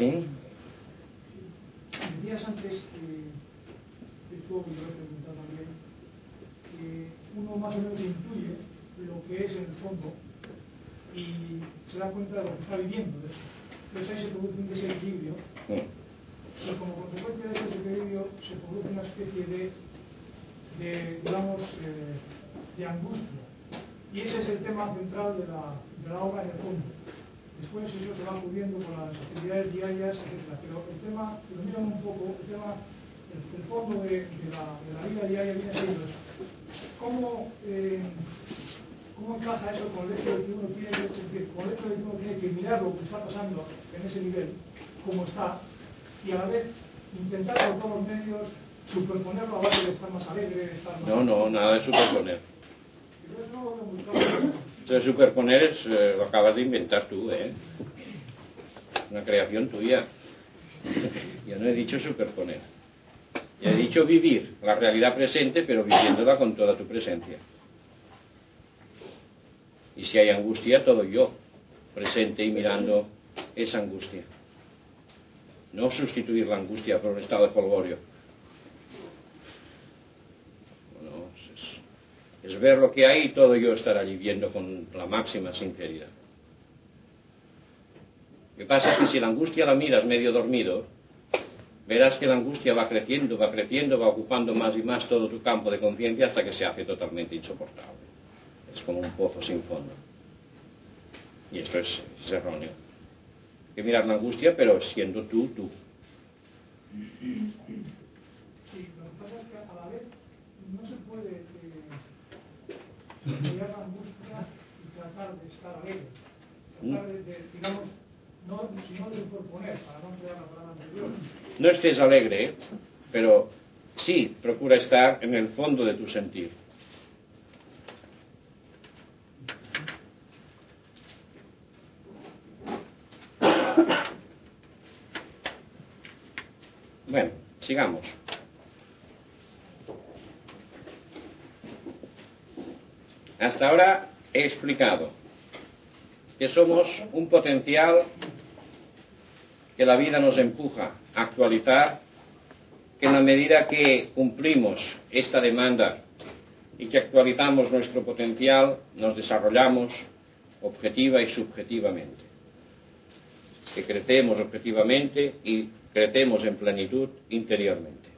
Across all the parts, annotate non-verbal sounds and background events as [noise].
¿Sí? Días antes, eh, he preguntado también, que uno más o menos intuye lo que es el fondo y se da cuenta de lo que está viviendo. Entonces ahí se produce un desequilibrio y como consecuencia de ese desequilibrio se produce una especie de, de digamos, eh, de angustia. Y ese es el tema central de la, de la obra en el fondo. Después eso se va cubriendo con las actividades diarias, etc. Pero el tema, si lo miran un poco, el tema, el, el fondo de, de, la, de, la, vida diaria viene siendo. ¿Cómo, eh, ¿Cómo encaja eso con el hecho de que uno tiene que, con el hecho de que uno tiene que mirar lo que está pasando en ese nivel, cómo está, y a la vez intentar por todos los medios superponerlo a base de estar más alegre, estar más... No, no, nada de superponer. Pero eso no lo. Entonces, superponer es, eh, lo acabas de inventar tú, ¿eh? Una creación tuya. Yo no he dicho superponer. Yo he dicho vivir la realidad presente, pero viviéndola con toda tu presencia. Y si hay angustia, todo yo, presente y mirando esa angustia. No sustituir la angustia por un estado de polvorio. No, es, ver lo que hay y todo yo estar allí viendo con la máxima sinceridad. Lo que pasa que si la angustia la miras medio dormido, verás que la angustia va creciendo, va creciendo, va ocupando más y más todo tu campo de conciencia hasta que se hace totalmente insoportable. Es como un pozo sin fondo. Y esto es, es erróneo. Hay que mirar la angustia, pero siendo tú, tú. Sí, lo que pasa es que a la vez no se puede No estés alegre, ¿eh? pero sí, procura estar en el fondo de tu sentir. Bueno, sigamos. Hasta ahora he explicado que somos un potencial que la vida nos empuja a actualizar, que en la medida que cumplimos esta demanda y que actualizamos nuestro potencial, nos desarrollamos objetiva y subjetivamente, que crecemos objetivamente y crecemos en plenitud interiormente.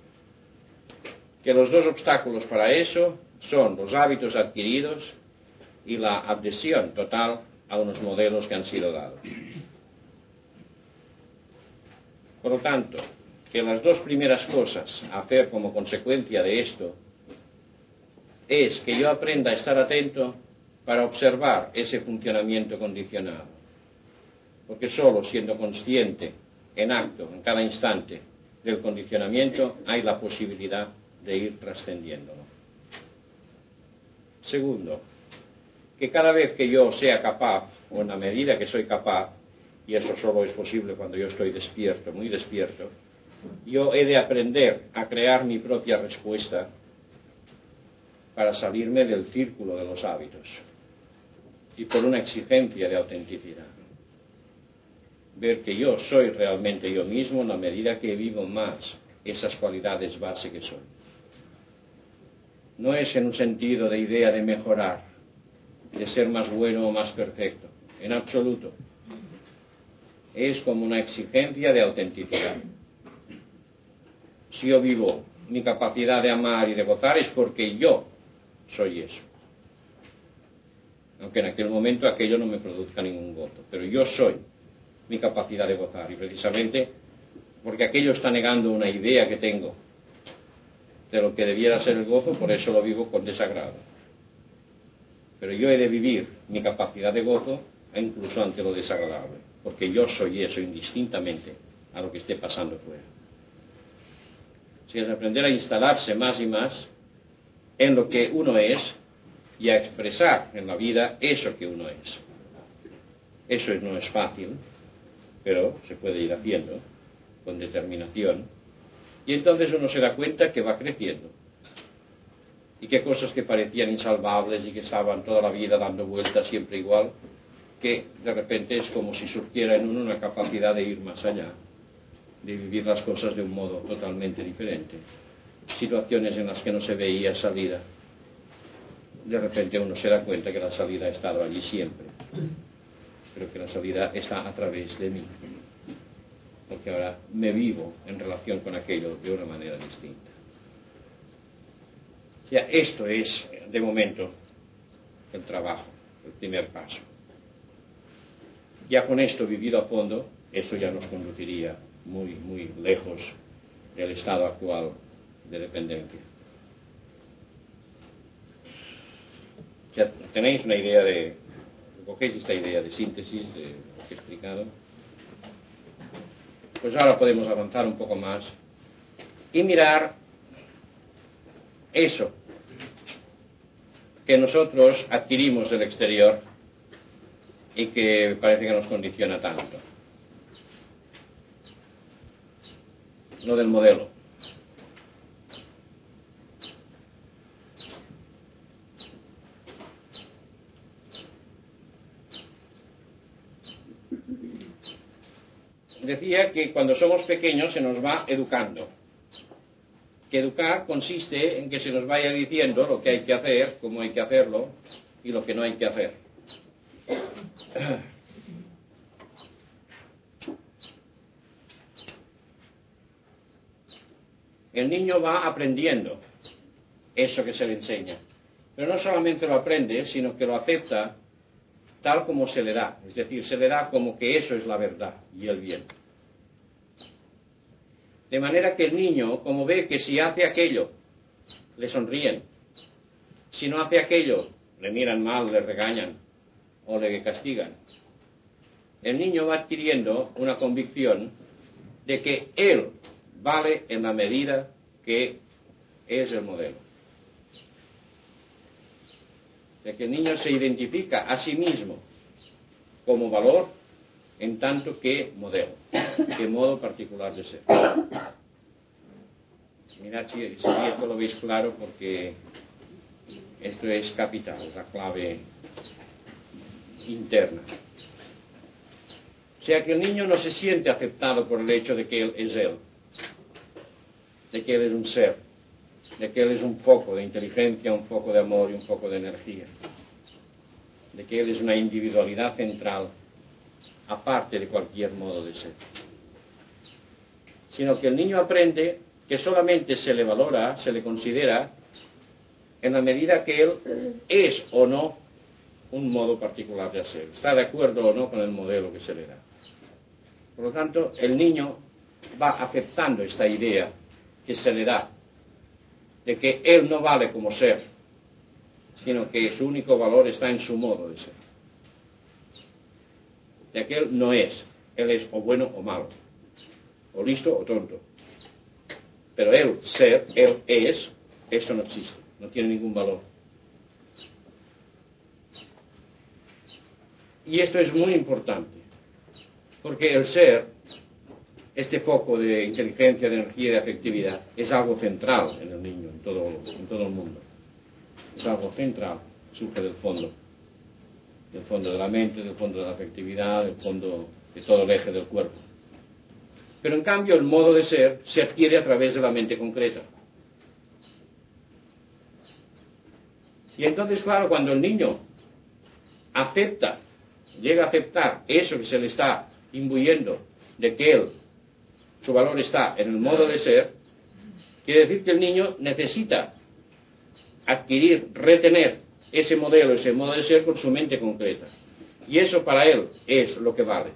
Que los dos obstáculos para eso son los hábitos adquiridos y la adhesión total a unos modelos que han sido dados. Por lo tanto, que las dos primeras cosas a hacer como consecuencia de esto es que yo aprenda a estar atento para observar ese funcionamiento condicionado. Porque solo siendo consciente en acto, en cada instante del condicionamiento, hay la posibilidad de ir trascendiéndolo. Segundo, que cada vez que yo sea capaz, o en la medida que soy capaz, y eso solo es posible cuando yo estoy despierto, muy despierto, yo he de aprender a crear mi propia respuesta para salirme del círculo de los hábitos y por una exigencia de autenticidad. Ver que yo soy realmente yo mismo en la medida que vivo más esas cualidades base que soy. No es en un sentido de idea de mejorar, de ser más bueno o más perfecto, en absoluto. Es como una exigencia de autenticidad. Si yo vivo mi capacidad de amar y de gozar es porque yo soy eso. Aunque en aquel momento aquello no me produzca ningún gozo, pero yo soy mi capacidad de gozar y precisamente porque aquello está negando una idea que tengo de lo que debiera ser el gozo, por eso lo vivo con desagrado. Pero yo he de vivir mi capacidad de gozo incluso ante lo desagradable. porque yo soy eso indistintamente a lo que esté pasando fuera. Si es aprender a instalarse más y más en lo que uno es y a expresar en la vida eso que uno es. Eso no es fácil, pero se puede ir haciendo con determinación. Y entonces uno se da cuenta que va creciendo. Y que cosas que parecían insalvables y que estaban toda la vida dando vueltas siempre igual, que de repente es como si surgiera en uno una capacidad de ir más allá, de vivir las cosas de un modo totalmente diferente. Situaciones en las que no se veía salida. De repente uno se da cuenta que la salida ha estado allí siempre, pero que la salida está a través de mí porque ahora me vivo en relación con aquello de una manera distinta. Ya, esto es, de momento, el trabajo, el primer paso. Ya con esto vivido a fondo, eso ya nos conduciría muy, muy lejos del estado actual de dependencia. Ya tenéis una idea de, cogéis esta idea de síntesis de lo que he explicado pues ahora podemos avanzar un poco más y mirar eso que nosotros adquirimos del exterior y que parece que nos condiciona tanto. Lo del modelo. Decía que cuando somos pequeños se nos va educando. Que educar consiste en que se nos vaya diciendo lo que hay que hacer, cómo hay que hacerlo y lo que no hay que hacer. El niño va aprendiendo eso que se le enseña. Pero no solamente lo aprende, sino que lo acepta tal como se le da. Es decir, se le da como que eso es la verdad y el bien. De manera que el niño, como ve que si hace aquello, le sonríen. Si no hace aquello, le miran mal, le regañan o le castigan. El niño va adquiriendo una convicción de que él vale en la medida que es el modelo de que el niño se identifica a sí mismo como valor en tanto que modelo, que modo particular de ser. Mirad si, esto lo veis claro porque esto es capital, la clave interna. O sea que el niño no se siente aceptado por el hecho de que él es él, de que él es un ser, de que Él es un foco de inteligencia, un foco de amor y un foco de energía, de que Él es una individualidad central, aparte de cualquier modo de ser. Sino que el niño aprende que solamente se le valora, se le considera, en la medida que Él es o no un modo particular de hacer, está de acuerdo o no con el modelo que se le da. Por lo tanto, el niño va aceptando esta idea que se le da de que él no vale como ser, sino que su único valor está en su modo de ser. De que él no es, él es o bueno o malo, o listo o tonto. Pero él ser, él es, eso no existe, no tiene ningún valor. Y esto es muy importante, porque el ser este foco de inteligencia, de energía y de afectividad es algo central en el niño, en todo, en todo el mundo. Es algo central, surge del fondo, del fondo de la mente, del fondo de la afectividad, del fondo de todo el eje del cuerpo. Pero en cambio el modo de ser se adquiere a través de la mente concreta. Y entonces, claro, cuando el niño acepta, llega a aceptar eso que se le está imbuyendo de que él su valor está en el modo de ser, quiere decir que el niño necesita adquirir, retener ese modelo, ese modo de ser con su mente concreta. Y eso para él es lo que vale,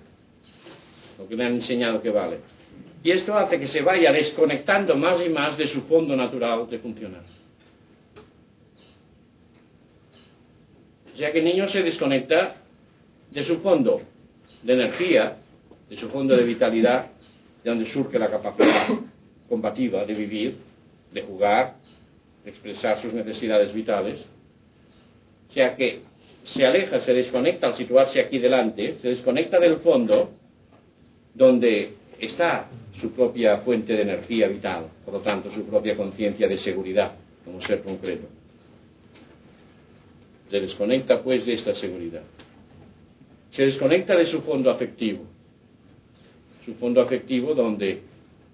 lo que me han enseñado que vale. Y esto hace que se vaya desconectando más y más de su fondo natural de funcionar. O sea que el niño se desconecta de su fondo de energía, de su fondo de vitalidad, de donde surge la capacidad combativa de vivir, de jugar, de expresar sus necesidades vitales. O sea que se aleja, se desconecta al situarse aquí delante, se desconecta del fondo donde está su propia fuente de energía vital, por lo tanto su propia conciencia de seguridad como ser concreto. Se desconecta pues de esta seguridad. Se desconecta de su fondo afectivo, su fondo afectivo donde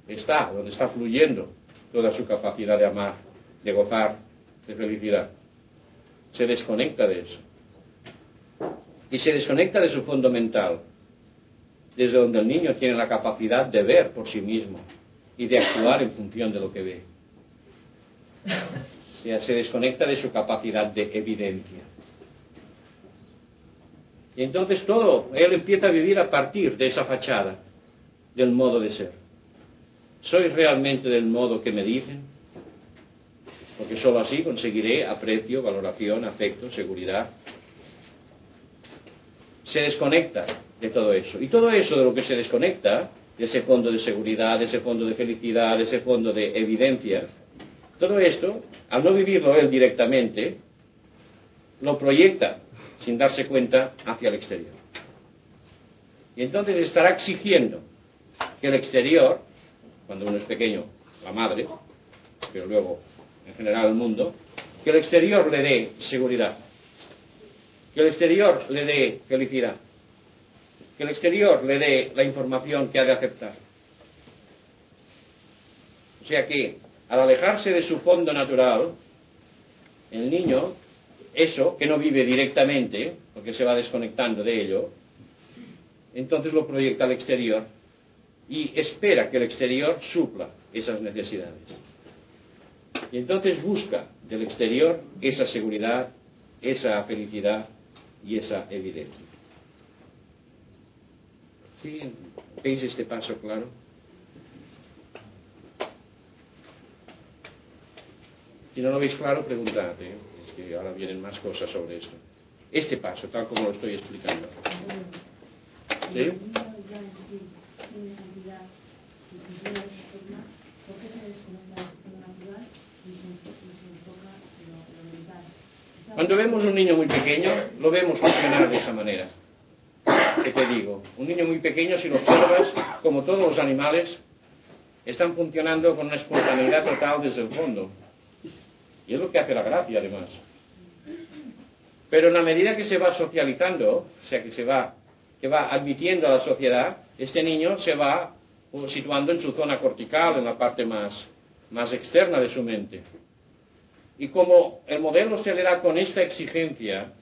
está, donde está fluyendo toda su capacidad de amar, de gozar, de felicidad. Se desconecta de eso. Y se desconecta de su fondo mental, desde donde el niño tiene la capacidad de ver por sí mismo y de actuar en función de lo que ve. Se desconecta de su capacidad de evidencia. Y entonces todo, él empieza a vivir a partir de esa fachada, del modo de ser. ¿Soy realmente del modo que me dicen? Porque sólo así conseguiré aprecio, valoración, afecto, seguridad. Se desconecta de todo eso. Y todo eso de lo que se desconecta, de ese fondo de seguridad, de ese fondo de felicidad, de ese fondo de evidencia, todo esto, al no vivirlo él directamente, lo proyecta sin darse cuenta hacia el exterior. Y entonces estará exigiendo que el exterior, cuando uno es pequeño, la madre, pero luego en general el mundo, que el exterior le dé seguridad, que el exterior le dé felicidad, que el exterior le dé la información que ha de aceptar. O sea que al alejarse de su fondo natural, el niño, eso que no vive directamente, porque se va desconectando de ello, entonces lo proyecta al exterior y espera que el exterior supla esas necesidades. Y entonces busca del exterior esa seguridad, esa felicidad y esa evidencia. ¿Sí? ¿Veis este paso claro? Si no lo veis claro, preguntad. ¿eh? Es que ahora vienen más cosas sobre esto. Este paso, tal como lo estoy explicando. ¿Sí? Cuando vemos un niño muy pequeño, lo vemos funcionar de esa manera. ¿Qué te digo? Un niño muy pequeño, si lo observas, como todos los animales, están funcionando con una espontaneidad total desde el fondo. Y es lo que hace la gracia, además. Pero en la medida que se va socializando, o sea, que se va, que va admitiendo a la sociedad, este niño se va situando en su zona cortical, en la parte más, más externa de su mente. Y como el modelo se le da con esta exigencia,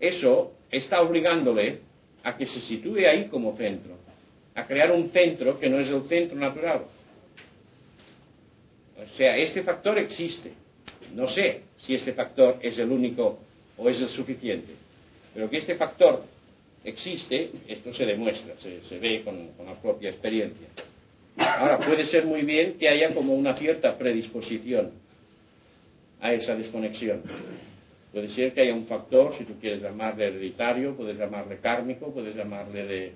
eso está obligándole a que se sitúe ahí como centro, a crear un centro que no es el centro natural. O sea, este factor existe. No sé si este factor es el único o es el suficiente, pero que este factor existe, esto se demuestra, se, ve con, la propia experiencia. Ahora, puede ser muy bien que haya como una cierta predisposición a esa desconexión. Puede ser que haya un factor, si tú quieres llamarle hereditario, puedes llamarle kármico, puedes llamarle de,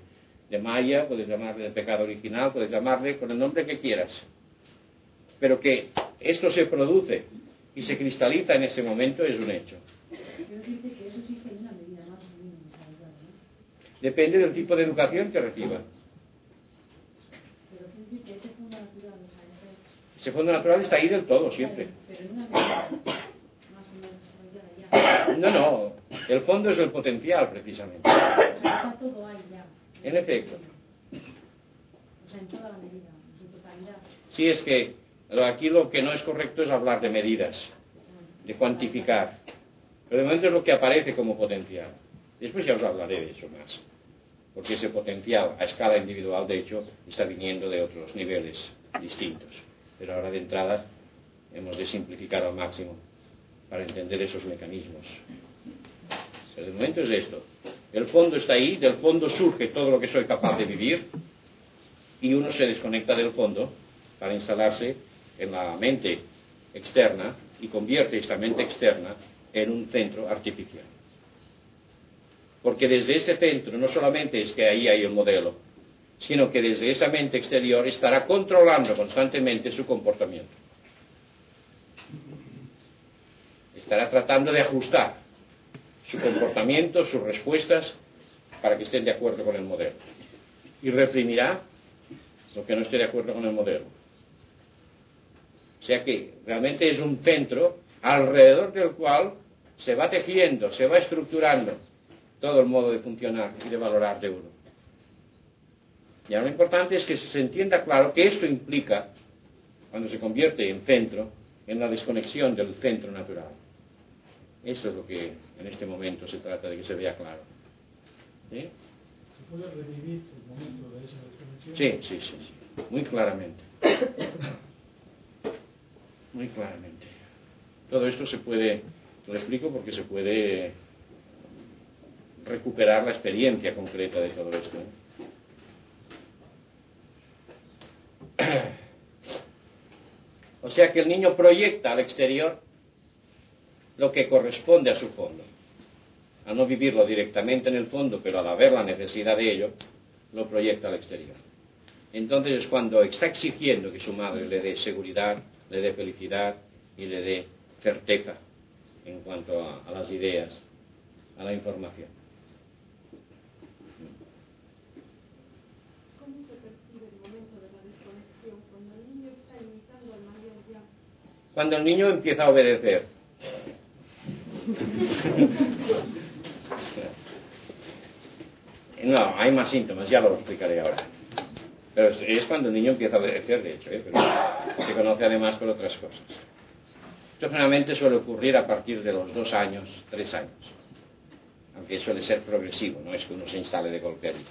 de maya, puedes llamarle de pecado original, puedes llamarle con el nombre que quieras. Pero que esto se produce y se cristaliza en ese momento es un hecho. Depende del tipo de educación que reciba. Ese fondo natural está ahí del todo, siempre. No, no. El fondo es el potencial, precisamente. En efecto. Sí, es que aquí lo que no es correcto es hablar de medidas, de cuantificar. Pero de momento es lo que aparece como potencial. Después ya os hablaré de eso más. Porque ese potencial a escala individual, de hecho, está viniendo de otros niveles distintos. Pero ahora de entrada hemos de simplificar al máximo para entender esos mecanismos. El momento es esto. El fondo está ahí, del fondo surge todo lo que soy capaz de vivir y uno se desconecta del fondo para instalarse en la mente externa y convierte esta mente externa en un centro artificial. Porque desde ese centro no solamente es que ahí hay el modelo, sino que desde esa mente exterior estará controlando constantemente su comportamiento. Estará tratando de ajustar su comportamiento, sus respuestas, para que estén de acuerdo con el modelo. Y reprimirá lo que no esté de acuerdo con el modelo. O sea que realmente es un centro alrededor del cual se va tejiendo, se va estructurando todo el modo de funcionar y de valorar de uno. Y ahora lo importante es que se entienda claro que esto implica, cuando se convierte en centro, en la desconexión del centro natural. Eso es lo que en este momento se trata de que se vea claro. ¿Sí? ¿Se puede revivir el momento de esa desconexión? Sí, sí, sí, sí. Muy claramente. Muy claramente. Todo esto se puede, lo explico porque se puede recuperar la experiencia concreta de todo esto. [clears throat] O sea que el niño proyecta al exterior lo que corresponde a su fondo. A no vivirlo directamente en el fondo, pero al haber la necesidad de ello, lo proyecta al exterior. Entonces es cuando está exigiendo que su madre le dé seguridad, le dé felicidad y le dé certeza en cuanto a, a las ideas, a la información. Cuando el niño empieza a obedecer. No, hay más síntomas, ya lo explicaré ahora. Pero es cuando el niño empieza a obedecer, de hecho, ¿eh? se conoce además por otras cosas. Esto generalmente suele ocurrir a partir de los dos años, tres años. Aunque suele ser progresivo, no es que uno se instale de golpe allí.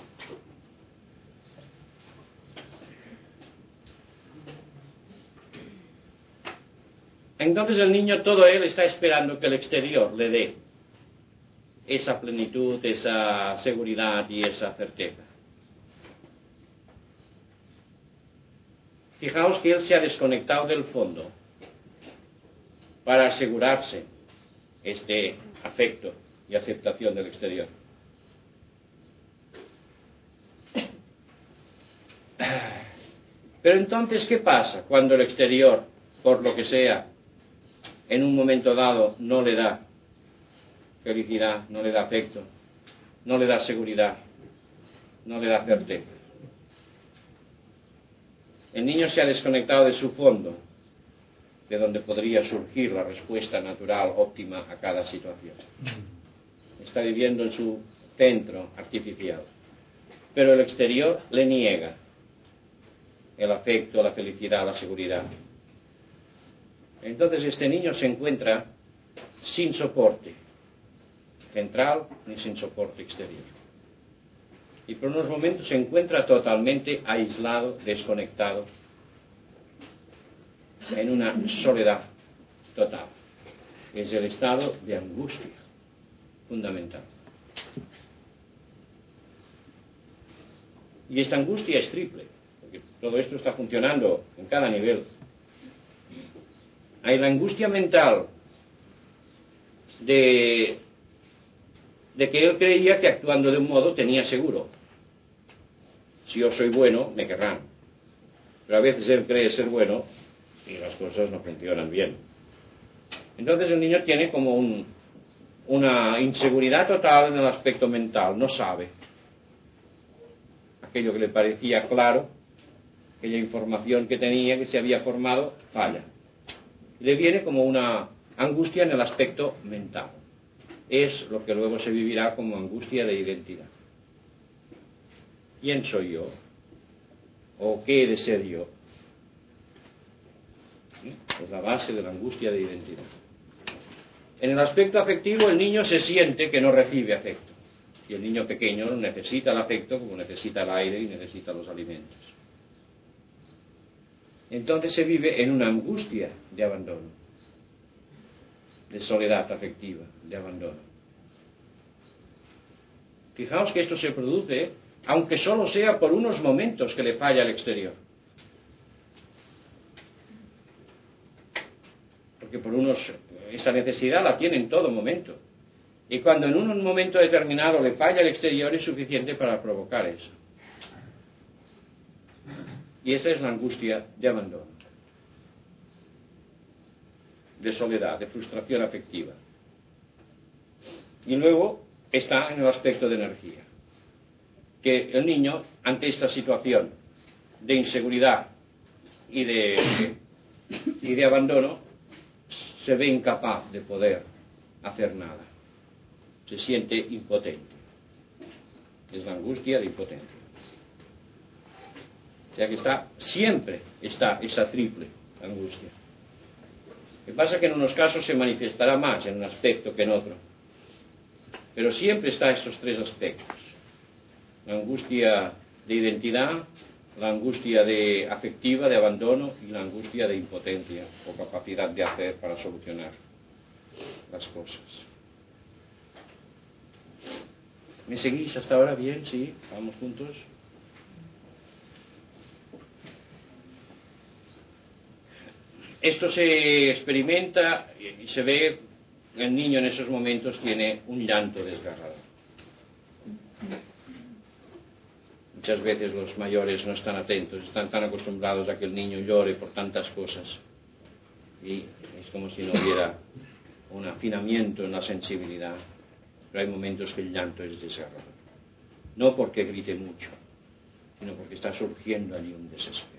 Entonces el niño, todo él está esperando que el exterior le dé esa plenitud, esa seguridad y esa certeza. Fijaos que él se ha desconectado del fondo para asegurarse este afecto y aceptación del exterior. Pero entonces, ¿qué pasa cuando el exterior, por lo que sea, en un momento dado no le da felicidad, no le da afecto, no le da seguridad, no le da certeza. El niño se ha desconectado de su fondo, de donde podría surgir la respuesta natural óptima a cada situación. Está viviendo en su centro artificial. Pero el exterior le niega el afecto, la felicidad, la seguridad. Entonces este niño se encuentra sin soporte central ni sin soporte exterior. Y por unos momentos se encuentra totalmente aislado, desconectado, en una soledad total. Es el estado de angustia fundamental. Y esta angustia es triple, porque todo esto está funcionando en cada nivel hay la angustia mental de, que él creía que actuando de un modo tenía seguro. Si yo soy bueno, me querrán. Pero a veces él cree ser bueno y las cosas no funcionan bien. Entonces el niño tiene como una inseguridad total en el aspecto mental, no sabe. Aquello que le parecía claro, aquella información que tenía, que se había formado, falla le viene como una angustia en el aspecto mental. Es lo que luego se vivirá como angustia de identidad. ¿Quién soy yo? ¿O qué he de ser yo? Es la base de la angustia de identidad. En el aspecto afectivo el niño se siente que no recibe afecto. Y el niño pequeño necesita el afecto como necesita el aire y necesita los alimentos entonces se vive en una angustia de abandono, de soledad afectiva, de abandono. Fijaos que esto se produce, aunque solo sea por unos momentos que le falla al exterior. Porque por unos, esta necesidad la tiene en todo momento. Y cuando en un momento determinado le falla el exterior es suficiente para provocar eso. Y esa es la angustia de abandono, de soledad, de frustración afectiva. Y luego está en el aspecto de energía, que el niño ante esta situación de inseguridad y de, abandono se ve incapaz de poder hacer nada se siente impotente. Es la angustia de impotencia. O sea que está, siempre está esa triple angustia. Lo que pasa es que en unos casos se manifestará más en un aspecto que en otro. Pero siempre está esos tres aspectos. La angustia de identidad, la angustia de afectiva, de abandono y la angustia de impotencia o capacidad de hacer para solucionar las cosas. ¿Me seguís hasta ahora? Bien, sí, vamos juntos. Esto se experimenta y se ve, el niño en esos momentos tiene un llanto desgarrado. Muchas veces los mayores no están atentos, están tan acostumbrados a que el niño llore por tantas cosas. Y es como si no hubiera un afinamiento en la sensibilidad pero hay momentos que el llanto es desgarrador. No porque grite mucho, sino porque está surgiendo allí un desespero.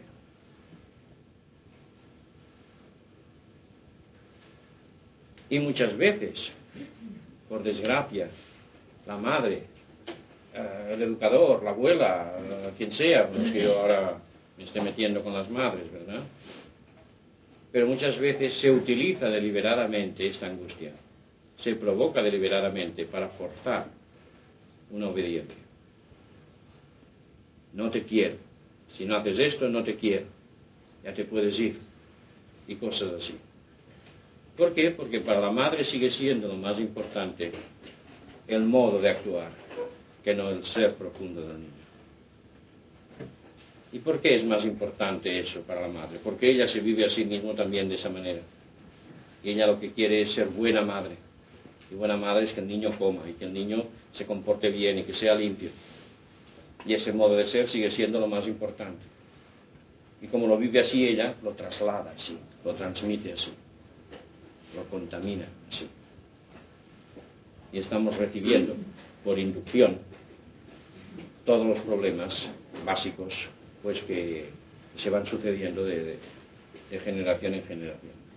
Y muchas veces, por desgracia, la madre, eh, el educador, la abuela, eh, quien sea, no es que yo ahora me esté metiendo con las madres, ¿verdad? Pero muchas veces se utiliza deliberadamente esta angustia se provoca deliberadamente para forzar una obediencia. No te quiero. Si no haces esto, no te quiero. Ya te puedes ir. Y cosas así. ¿Por qué? Porque para la madre sigue siendo lo más importante el modo de actuar, que no el ser profundo del niño. ¿Y por qué es más importante eso para la madre? Porque ella se vive a sí misma también de esa manera. Y ella lo que quiere es ser buena madre y buena madre es que el niño coma y que el niño se comporte bien y que sea limpio. Y ese modo de ser sigue siendo lo más importante. Y como lo vive así ella, lo traslada así, lo transmite así, lo contamina así. Y estamos recibiendo por inducción todos los problemas básicos pues que se van sucediendo de generación en generación.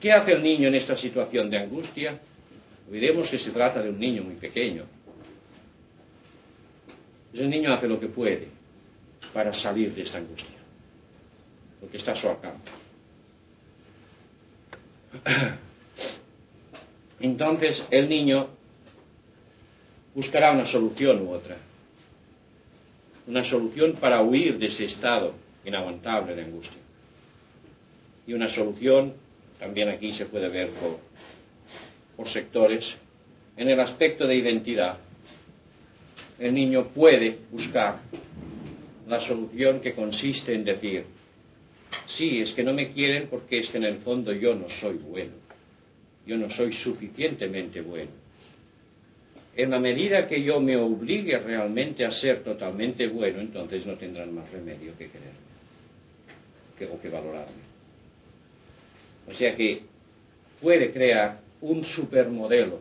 ¿Qué hace el niño en esta situación de angustia? Olvidemos que se trata de un niño muy pequeño. Ese niño hace lo que puede para salir de esta angustia, porque está a su alcance. [coughs] Entonces el niño buscará una solución u otra, una solución para huir de ese estado inaguantable de angustia. Y una solución también aquí se puede ver por, sectores, en el aspecto de identidad, el niño puede buscar la solución que consiste en decir, sí, es que no me quieren porque es que en el fondo yo no soy bueno, yo no soy suficientemente bueno. En la medida que yo me obligue realmente a ser totalmente bueno, entonces no tendrán más remedio que quererme que, o que valorarme. O sea que puede crear un supermodelo,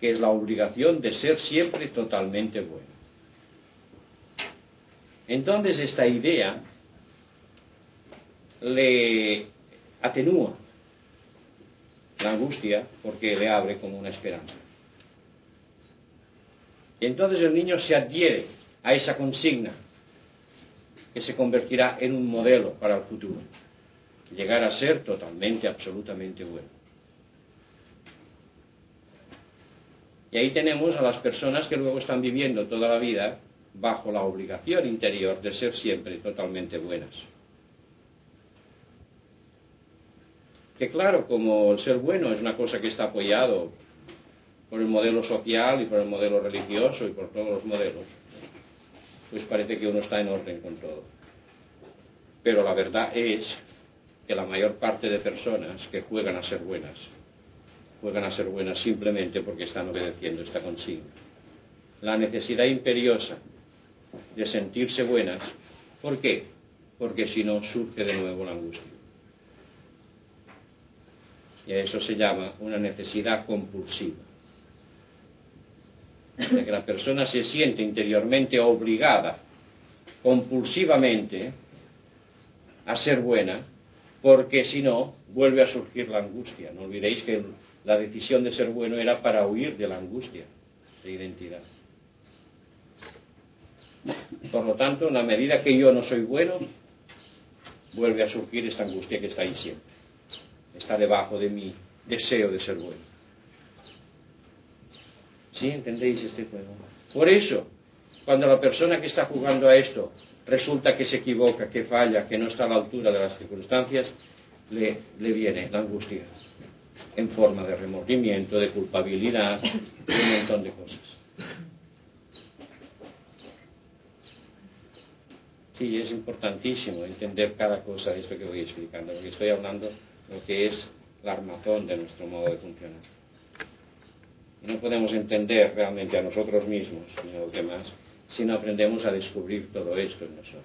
que es la obligación de ser siempre totalmente bueno. Entonces esta idea le atenúa la angustia porque le abre como una esperanza. Y entonces el niño se adhiere a esa consigna que se convertirá en un modelo para el futuro llegar a ser totalmente, absolutamente bueno. Y ahí tenemos a las personas que luego están viviendo toda la vida bajo la obligación interior de ser siempre totalmente buenas. Que claro, como el ser bueno es una cosa que está apoyado por el modelo social y por el modelo religioso y por todos los modelos, pues parece que uno está en orden con todo. Pero la verdad es que la mayor parte de personas que juegan a ser buenas juegan a ser buenas simplemente porque están obedeciendo esta consigna. La necesidad imperiosa de sentirse buenas, ¿por qué? Porque si no surge de nuevo la angustia. Y a eso se llama una necesidad compulsiva. De que la persona se siente interiormente obligada, compulsivamente, a ser buena, porque si no, vuelve a surgir la angustia. No olvidéis que la decisión de ser bueno era para huir de la angustia de identidad. Por lo tanto, en la medida que yo no soy bueno, vuelve a surgir esta angustia que está ahí siempre. Está debajo de mi deseo de ser bueno. ¿Sí? ¿Entendéis este juego? Por eso, cuando la persona que está jugando a esto resulta que se equivoca, que falla, que no está a la altura de las circunstancias, le, le viene la angustia en forma de remordimiento, de culpabilidad, de un montón de cosas. Sí, es importantísimo entender cada cosa de esto que voy explicando, porque estoy hablando lo que es la armazón de nuestro modo de funcionar. No podemos entender realmente a nosotros mismos ni a los demás si no aprendemos a descubrir todo esto en nosotros.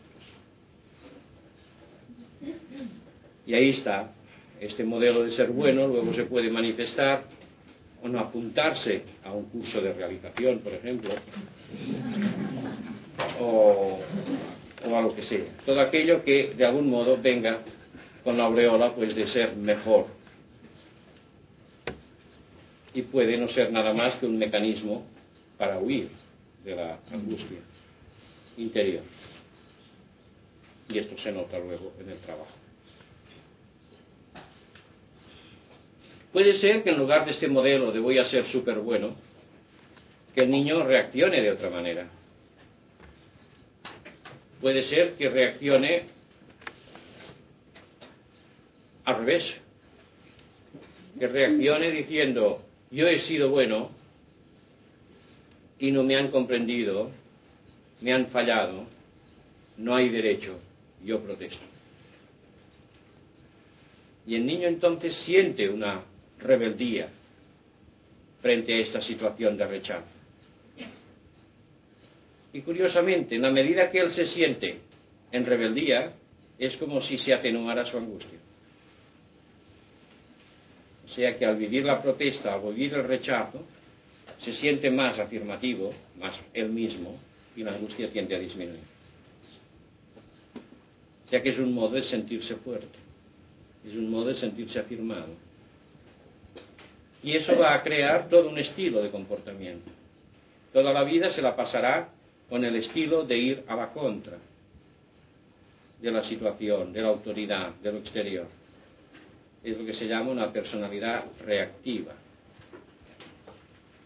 Y ahí está, este modelo de ser bueno luego se puede manifestar o no apuntarse a un curso de realización, por ejemplo, o, o, a lo que sea. Todo aquello que de algún modo venga con la aureola pues de ser mejor. Y puede no ser nada más que un mecanismo para huir de la angustia interior. Y esto se nota luego en el trabajo. Puede ser que en lugar de este modelo de voy a ser súper bueno, que el niño reaccione de otra manera. Puede ser que reaccione al revés. Que reaccione diciendo, yo he sido bueno y no me han comprendido, me han fallado, no hay derecho, yo protesto. Y el niño entonces siente una rebeldía frente a esta situación de rechazo. Y curiosamente, en la medida que él se siente en rebeldía, es como si se atenuara su angustia. Sea que al vivir la protesta, al vivir el rechazo, se siente más afirmativo, más él mismo, y la angustia tiende a disminuir. O sea que es un modo de sentirse fuerte, es un modo de sentirse afirmado. Y eso va a crear todo un estilo de comportamiento. Toda la vida se la pasará con el estilo de ir a la contra de la situación, de la autoridad, de lo exterior. Es lo que se llama una personalidad reactiva,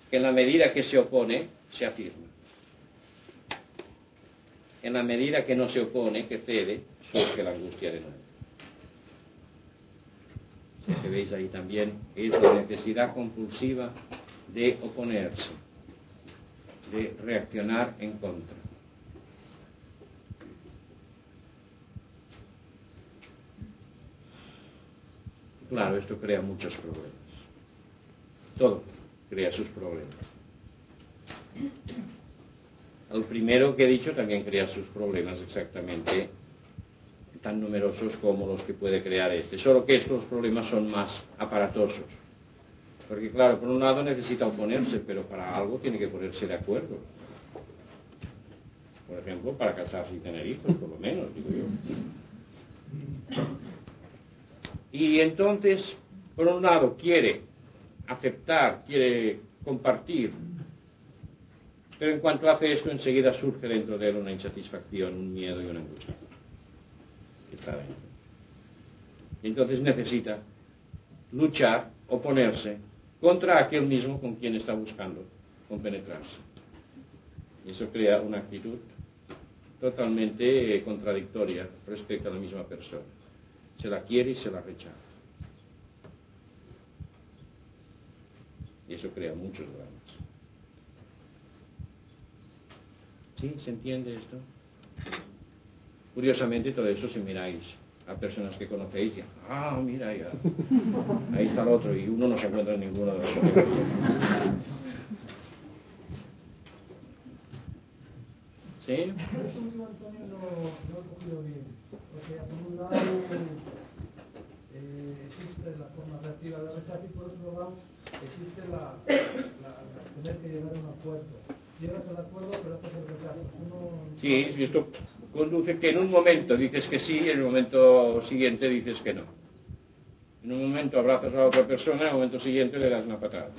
que en la medida que se opone, se afirma. En la medida que no se opone, que cede, surge la angustia de nuevo que veis ahí también, es la necesidad compulsiva de oponerse, de reaccionar en contra. Claro, esto crea muchos problemas. Todo crea sus problemas. El primero que he dicho también crea sus problemas exactamente tan numerosos como los que puede crear este, solo que estos problemas son más aparatosos. Porque claro, por un lado necesita oponerse, pero para algo tiene que ponerse de acuerdo. Por ejemplo, para casarse y tener hijos, por lo menos, digo yo. Y entonces, por un lado, quiere aceptar, quiere compartir, pero en cuanto hace esto, enseguida surge dentro de él una insatisfacción, un miedo y una angustia. Entonces necesita luchar, oponerse contra aquel mismo con quien está buscando compenetrarse. Eso crea una actitud totalmente contradictoria respecto a la misma persona. Se la quiere y se la rechaza. Y eso crea muchos dramas. ¿Sí? ¿Se entiende esto? Curiosamente, todo eso, si miráis a personas que conocéis y ah, mira, ahí, está el otro y uno no se encuentra en ninguna de las fotografías. ¿Sí? Eso Antonio, no, no bien. Porque por un lado eh, existe la forma reactiva de rechazo y por otro lado existe la, tener que llegar a un acuerdo. Llegas al acuerdo pero haces el rechazo. Uno... Sí, esto conduce que en un momento dices que sí y en el momento siguiente dices que no. En un momento abrazas a otra persona, en el momento siguiente le das una patada.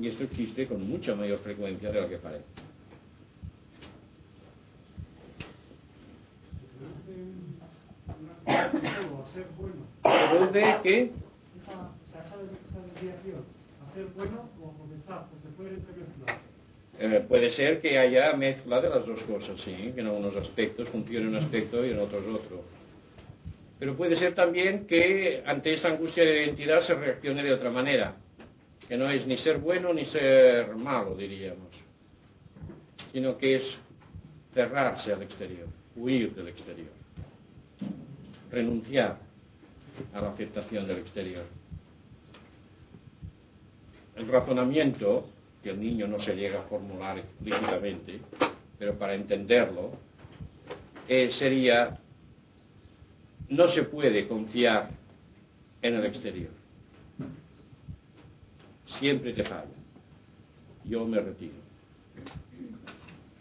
Y esto existe con mucha mayor frecuencia de lo que parece. Produce que Esa, desviación, hacer bueno como comenzar, pues se puede eh, puede ser que haya mezcla de las dos cosas, sí, que en algunos aspectos funcione un aspecto y en otros otro. Pero puede ser también que ante esta angustia de identidad se reaccione de otra manera, que no es ni ser bueno ni ser malo, diríamos, sino que es cerrarse al exterior, huir del exterior, renunciar a la aceptación del exterior. El razonamiento, que el niño no se llega a formular explícitamente, pero para entenderlo, eh, sería, no se puede confiar en el exterior. Siempre te falla. Yo me retiro.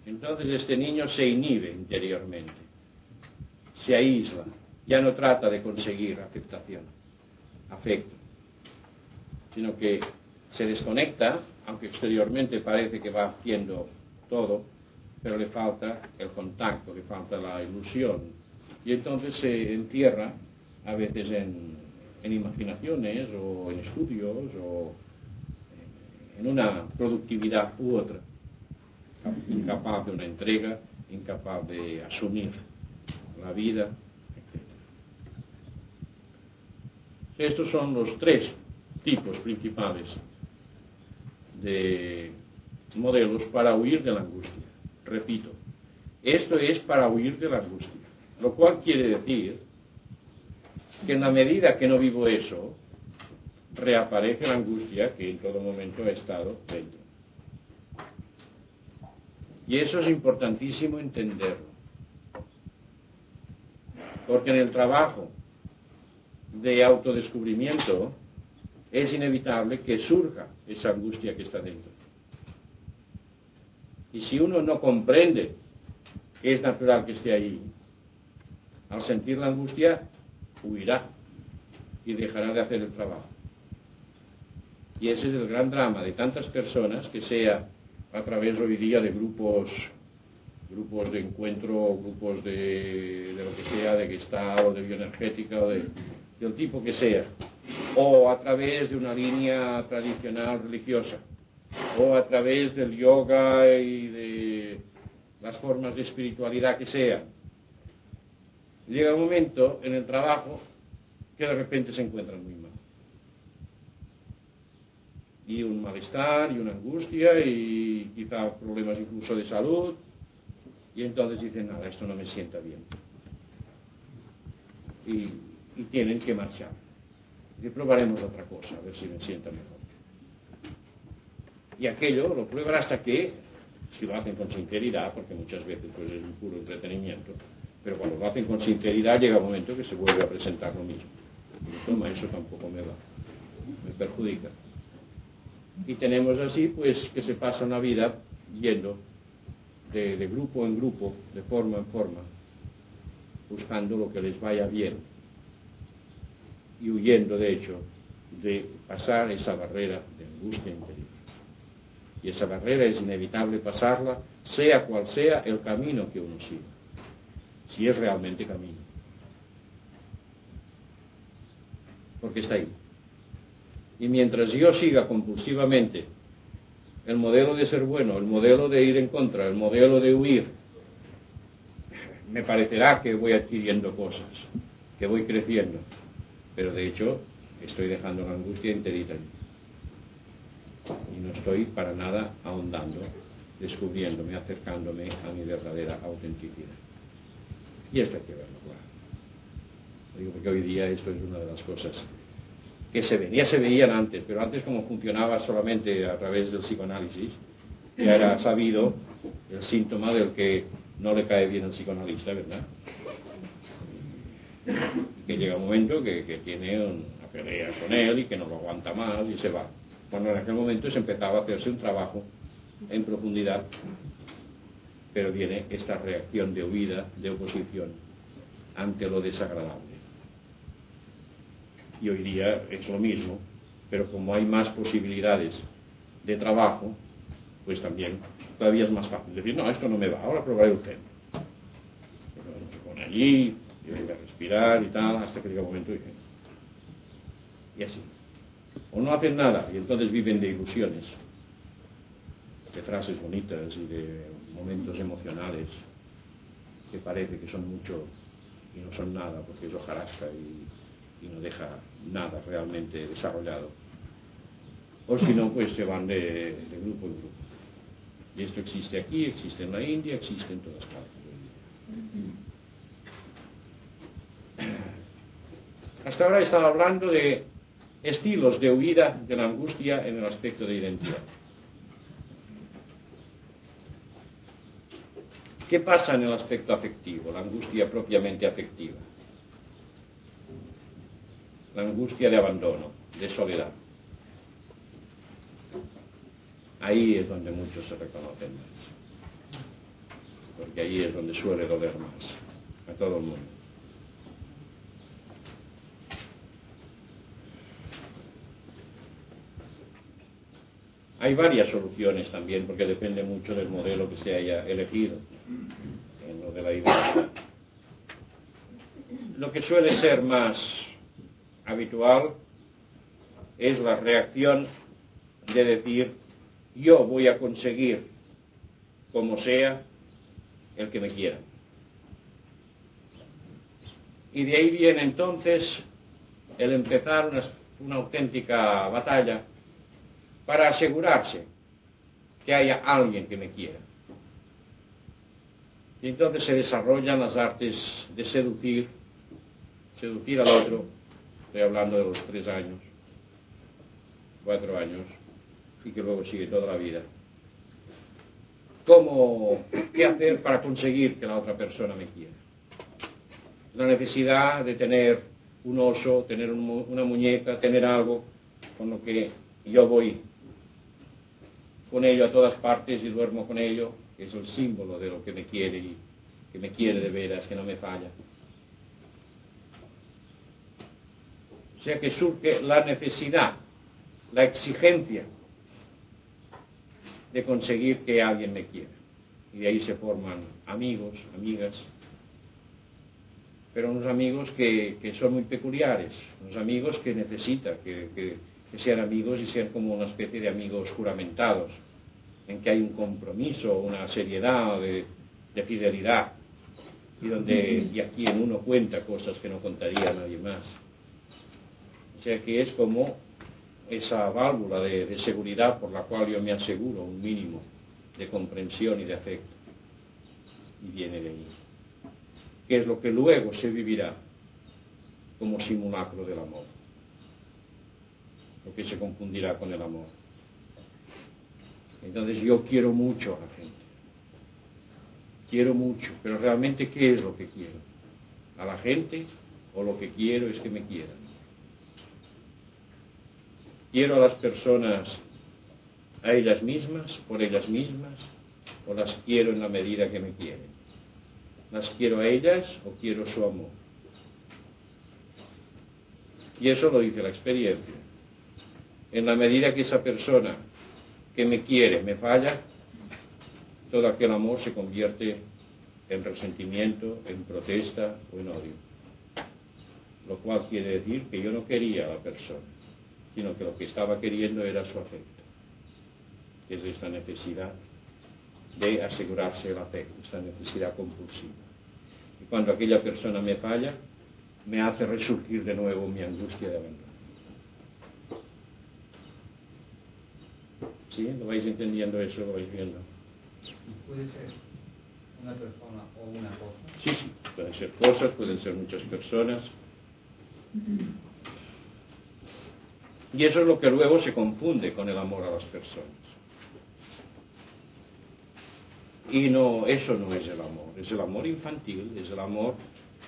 Entonces este niño se inhibe interiormente, se aísla, ya no trata de conseguir aceptación, afecto, sino que se desconecta, aunque exteriormente parece que va haciendo todo, pero le falta el contacto, le falta la ilusión. Y entonces se entierra a veces en, en imaginaciones o en estudios o en una productividad u otra, incapaz de una entrega, incapaz de asumir la vida, etc. Estos son los tres tipos principales de modelos para huir de la angustia. Repito, esto es para huir de la angustia, lo cual quiere decir que en la medida que no vivo eso, reaparece la angustia que en todo momento ha estado dentro. Y eso es importantísimo entenderlo. Porque en el trabajo de autodescubrimiento es inevitable que surja esa angustia que está dentro. Y si uno no comprende que es natural que esté ahí, al sentir la angustia, huirá y dejará de hacer el trabajo. Y ese es el gran drama de tantas personas, que sea a través hoy día de grupos, grupos de encuentro, grupos de, de lo que sea, de Gestalt o de bioenergética o de, del tipo que sea, o a través de una línea tradicional religiosa, o a través del yoga y de las formas de espiritualidad que sea. Llega un momento en el trabajo que de repente se encuentran muy mal y un malestar y una angustia y quizá problemas incluso de salud. Y entonces dicen nada esto no me sienta bien y, tienen que marchar. Y probaremos otra cosa a ver si me sienta mejor y aquello lo prueban hasta que si lo hacen con sinceridad porque muchas veces pues es un puro entretenimiento pero cuando lo hacen con sinceridad llega un momento que se vuelve a presentar lo mismo. Y toma eso tampoco me va me perjudica y tenemos así pues que se pasa una vida yendo de, grupo en grupo, de forma en forma, buscando lo que les vaya bien y huyendo de hecho de pasar esa barrera de angustia interior. Y esa barrera es inevitable pasarla, sea cual sea el camino que uno siga, si es realmente camino. Porque está ahí. Y mientras yo siga compulsivamente el modelo de ser bueno, el modelo de ir en contra, el modelo de huir, me parecerá que voy adquiriendo cosas, que voy creciendo, pero de hecho estoy dejando la angustia enterita y no estoy para nada ahondando descubriéndome, acercándome a mi verdadera autenticidad. Y esto hay que verlo, claro. Digo porque hoy día esto es una de las cosas que se ven, ya se veían antes, pero antes como funcionaba solamente a través del psicoanálisis, ya era sabido el síntoma del que no le cae bien al psicoanalista, ¿verdad? que llega un momento que, que tiene una pelea con él y que no lo aguanta más y se va. Cuando en aquel momento se empezaba a hacerse un trabajo en profundidad, pero viene esta reacción de huida, de oposición ante lo desagradable. Y hoy día es lo mismo, pero como hay más posibilidades de trabajo, pues también todavía es más fácil decir, no, esto no me va, ahora probaré el centro. se pone allí, y venga a respirar y tal, hasta que llega un momento y Y así. O no hacen nada y entonces viven de ilusiones, de frases bonitas y de momentos emocionales que parece que son mucho y no son nada porque es hojarasca y, y no deja nada realmente desarrollado. O si no, pues se van de, grupo en grupo. Y esto existe aquí, existe en la India, existe en todas partes. Hasta ahora he estado hablando de estilos de huida de la angustia en el aspecto de identidad. ¿Qué pasa en el aspecto afectivo, la angustia propiamente afectiva? La angustia de abandono, de soledad. Ahí es donde muchos se reconocen más. Porque ahí es donde suele doler más a todo el mundo. Hay varias soluciones también, porque depende mucho del modelo que se haya elegido en lo de la identidad. Lo que suele ser más habitual es la reacción de decir yo voy a conseguir como sea el que me quiera. Y de ahí viene entonces el empezar una, auténtica batalla para asegurarse que haya alguien que me quiera. Y entonces se desarrollan las artes de seducir, seducir al otro, estoy hablando de los tres años, cuatro años, y que luego sigue toda la vida. ¿Cómo, qué hacer para conseguir que la otra persona me quiera? La necesidad de tener un oso, tener una muñeca, tener algo con lo que yo voy con ello a todas partes y duermo con ello, que es el símbolo de lo que me quiere y que me quiere de veras, que no me falla. O sea que surge la necesidad, la exigencia de conseguir que alguien me quiera. Y de ahí se forman amigos, amigas, pero unos amigos que, son muy peculiares, unos amigos que necesitan, que que sean amigos y sean como una especie de amigos juramentados, en que hay un compromiso, una seriedad de, de fidelidad, y donde y aquí uno cuenta cosas que no contaría nadie más. O sea que es como esa válvula de, seguridad por la cual yo me aseguro un mínimo de comprensión y de afecto. Y viene de ahí. Que es lo que luego se vivirá como simulacro del amor que se confundirá con el amor. Entonces yo quiero mucho a la gente. Quiero mucho, pero realmente ¿qué es lo que quiero? ¿A la gente o lo que quiero es que me quieran? ¿Quiero a las personas a ellas mismas, por ellas mismas, o las quiero en la medida que me quieren? ¿Las quiero a ellas o quiero su amor? Y eso lo dice la experiencia en la medida que esa persona que me quiere me falla, todo aquel amor se convierte en resentimiento, en protesta o en odio. Lo cual quiere decir que yo no quería a la persona, sino que lo que estaba queriendo era su afecto. Es esta necesidad de asegurarse el afecto, esta necesidad compulsiva. Y cuando aquella persona me falla, me hace resurgir de nuevo mi angustia de abandono. ¿Sí? ¿Lo vais entendiendo eso? ¿Lo vais viendo? puede ser una persona o una cosa. Sí, sí, pueden ser cosas, pueden ser muchas personas. Y eso es lo que luego se confunde con el amor a las personas. Y no, eso no es el amor, es el amor infantil, es el amor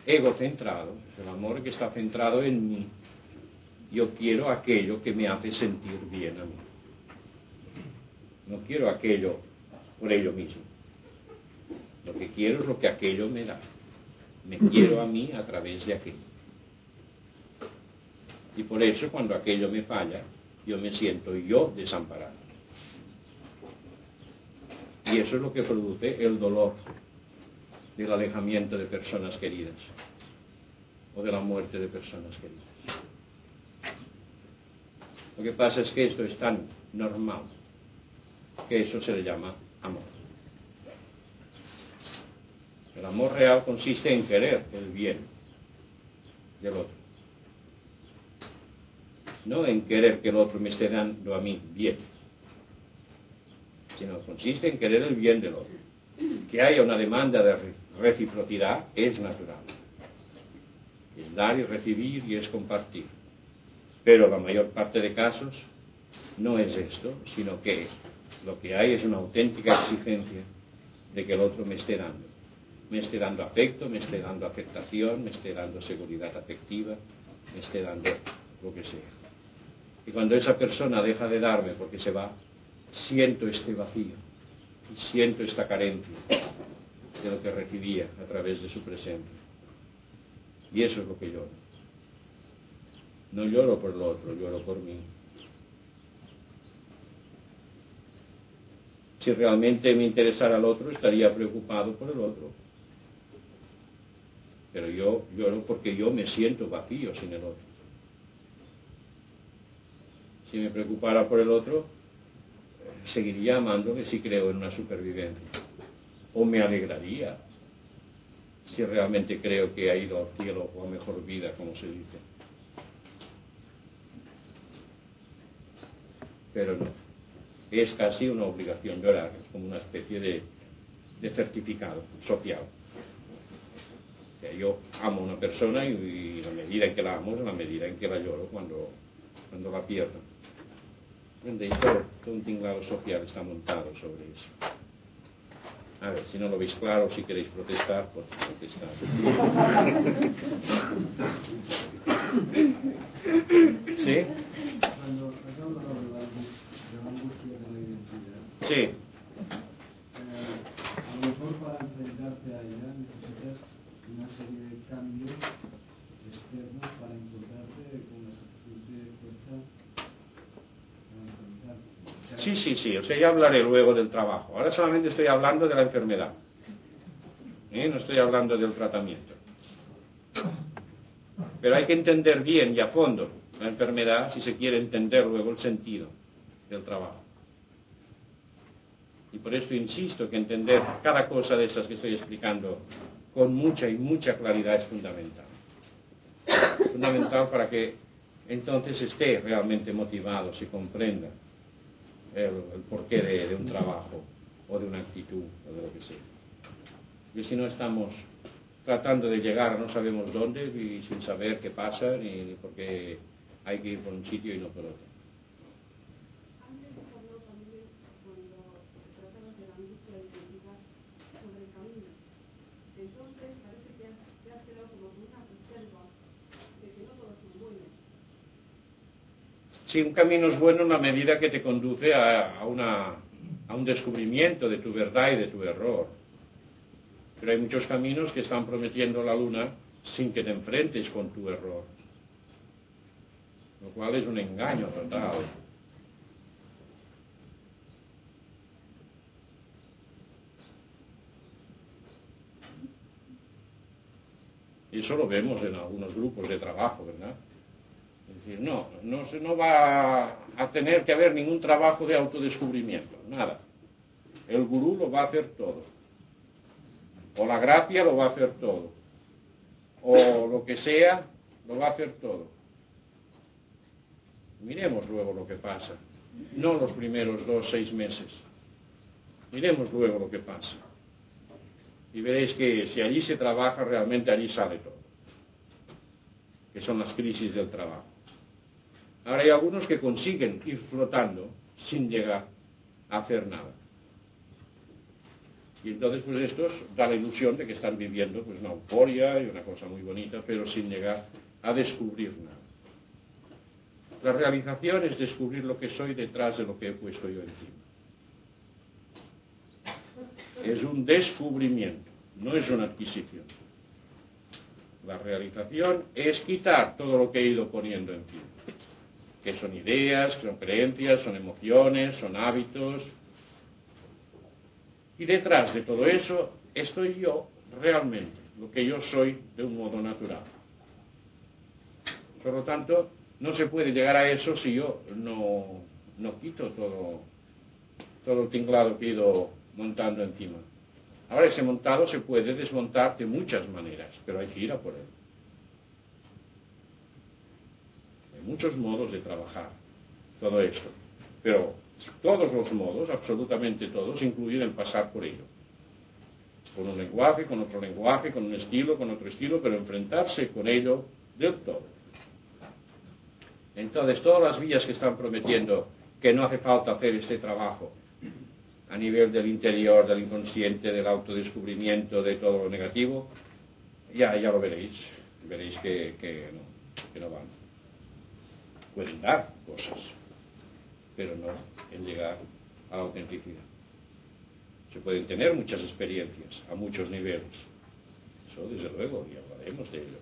egocentrado, es el amor que está centrado en mí. Yo quiero aquello que me hace sentir bien a mí. No quiero aquello por ello mismo. Lo que quiero es lo que aquello me da. Me quiero a mí a través de aquello. Y por eso cuando aquello me falla, yo me siento yo desamparado. Y eso es lo que produce el dolor del alejamiento de personas queridas o de la muerte de personas queridas. Lo que pasa es que esto es tan normal que eso se le llama amor. El amor real consiste en querer el bien del otro no en querer que el otro me esté dando a mí bien, sino consiste en querer el bien del otro. Que haya una demanda de reciprocidad es natural. Es dar y recibir y es compartir. Pero la mayor parte de casos no es esto, sino que lo que hay es una auténtica exigencia de que el otro me esté dando. Me esté dando afecto, me esté dando aceptación, me esté dando seguridad afectiva, me esté dando lo que sea. Y cuando esa persona deja de darme porque se va, siento este vacío siento esta carencia de lo que recibía a través de su presencia. Y eso es lo que lloro. No lloro por el otro, lloro por mí. Si realmente me interesara el otro, estaría preocupado por el otro. Pero yo lloro porque yo me siento vacío sin el otro. Si me preocupara por el otro, seguiría amándole si creo en una supervivencia. O me alegraría si realmente creo que ha ido al cielo o a mejor vida, como se dice. Pero no. Es casi una obligación llorar, es como una especie de, certificado social. yo amo a una persona y, la medida en que la amo es la medida en que la lloro cuando, cuando la pierdo. Todo, un tinglado social está montado sobre eso. A ver, si no lo veis claro, si queréis protestar, pues protestar. ¿Sí? Sí. a lo mejor para enfrentarte a necesitas una serie de cambios externos para con fuerza Sí, sí, sí, o sea, ya hablaré luego del trabajo. Ahora solamente estoy hablando de la enfermedad. ¿eh? No estoy hablando del tratamiento. Pero hay que entender bien y a fondo la enfermedad si se quiere entender luego el sentido del trabajo. Y por esto insisto que entender cada cosa de esas que estoy explicando con mucha y mucha claridad es fundamental. Fundamental para que entonces esté realmente motivado, se comprenda el, porqué de, un trabajo o de una actitud o de lo que sea. Y si no estamos tratando de llegar no sabemos dónde y sin saber qué pasa ni, por qué hay que ir por un sitio y no por otro. Si un camino es bueno en la medida que te conduce a, a un descubrimiento de tu verdad y de tu error. Pero hay muchos caminos que están prometiendo la luna sin que te enfrentes con tu error. Lo cual es un engaño total. Y eso lo vemos en algunos grupos de trabajo, ¿verdad? Es decir, no, no, no va a tener que haber ningún trabajo de autodescubrimiento, nada. El gurú lo va a hacer todo. O la gracia lo va a hacer todo. O lo que sea, lo va a hacer todo. Miremos luego lo que pasa. No los primeros dos, seis meses. Miremos luego lo que pasa. Y veréis que si allí se trabaja, realmente allí sale todo. Que son las crisis del trabajo. Ahora hay algunos que consiguen ir flotando sin llegar a hacer nada. Y entonces, pues estos da la ilusión de que están viviendo pues una euforia y una cosa muy bonita, pero sin llegar a descubrir nada. La realización es descubrir lo que soy detrás de lo que he puesto yo encima. Es un descubrimiento, no es una adquisición. La realización es quitar todo lo que he ido poniendo encima, que son ideas, que son creencias, son emociones, son hábitos. Y detrás de todo eso estoy yo realmente, lo que yo soy de un modo natural. Por lo tanto, no se puede llegar a eso si yo no, no quito todo, todo el tinglado que he ido montando encima. Ahora ese montado se puede desmontar de muchas maneras, pero hay que ir a por él. Hay muchos modos de trabajar todo esto, pero todos los modos, absolutamente todos, incluyen el pasar por ello. Con un lenguaje, con otro lenguaje, con un estilo, con otro estilo, pero enfrentarse con ello del todo. Entonces, todas las vías que están prometiendo que no hace falta hacer este trabajo a nivel del interior, del inconsciente, del autodescubrimiento, de todo lo negativo, ya, ya lo veréis. Veréis que, que, no, que no van. Pueden dar cosas, pero no en llegar a la autenticidad. Se pueden tener muchas experiencias a muchos niveles. Eso, desde luego, y hablaremos de ello.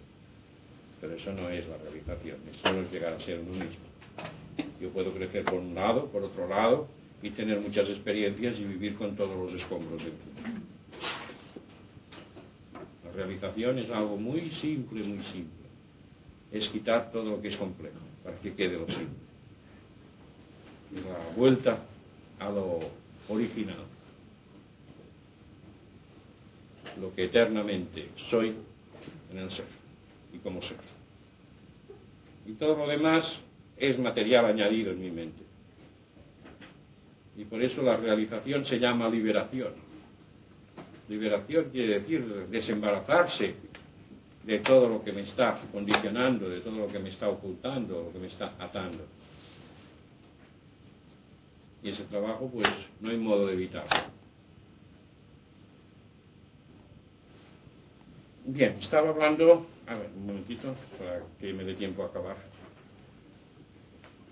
Pero eso no es la realización, eso no es llegar a ser uno mismo. Yo puedo crecer por un lado, por otro lado, y tener muchas experiencias y vivir con todos los escombros encima. La realización es algo muy simple, muy simple. Es quitar todo lo que es complejo, para que quede lo simple. Es la vuelta a lo original. Lo que eternamente soy en el ser y como ser. Y todo lo demás es material añadido en mi mente. Y por eso la realización se llama liberación. Liberación quiere decir desembarazarse de todo lo que me está condicionando, de todo lo que me está ocultando, lo que me está atando. Y ese trabajo, pues, no hay modo de evitarlo. Bien, estaba hablando a ver, un momentito, para que me dé tiempo a acabar.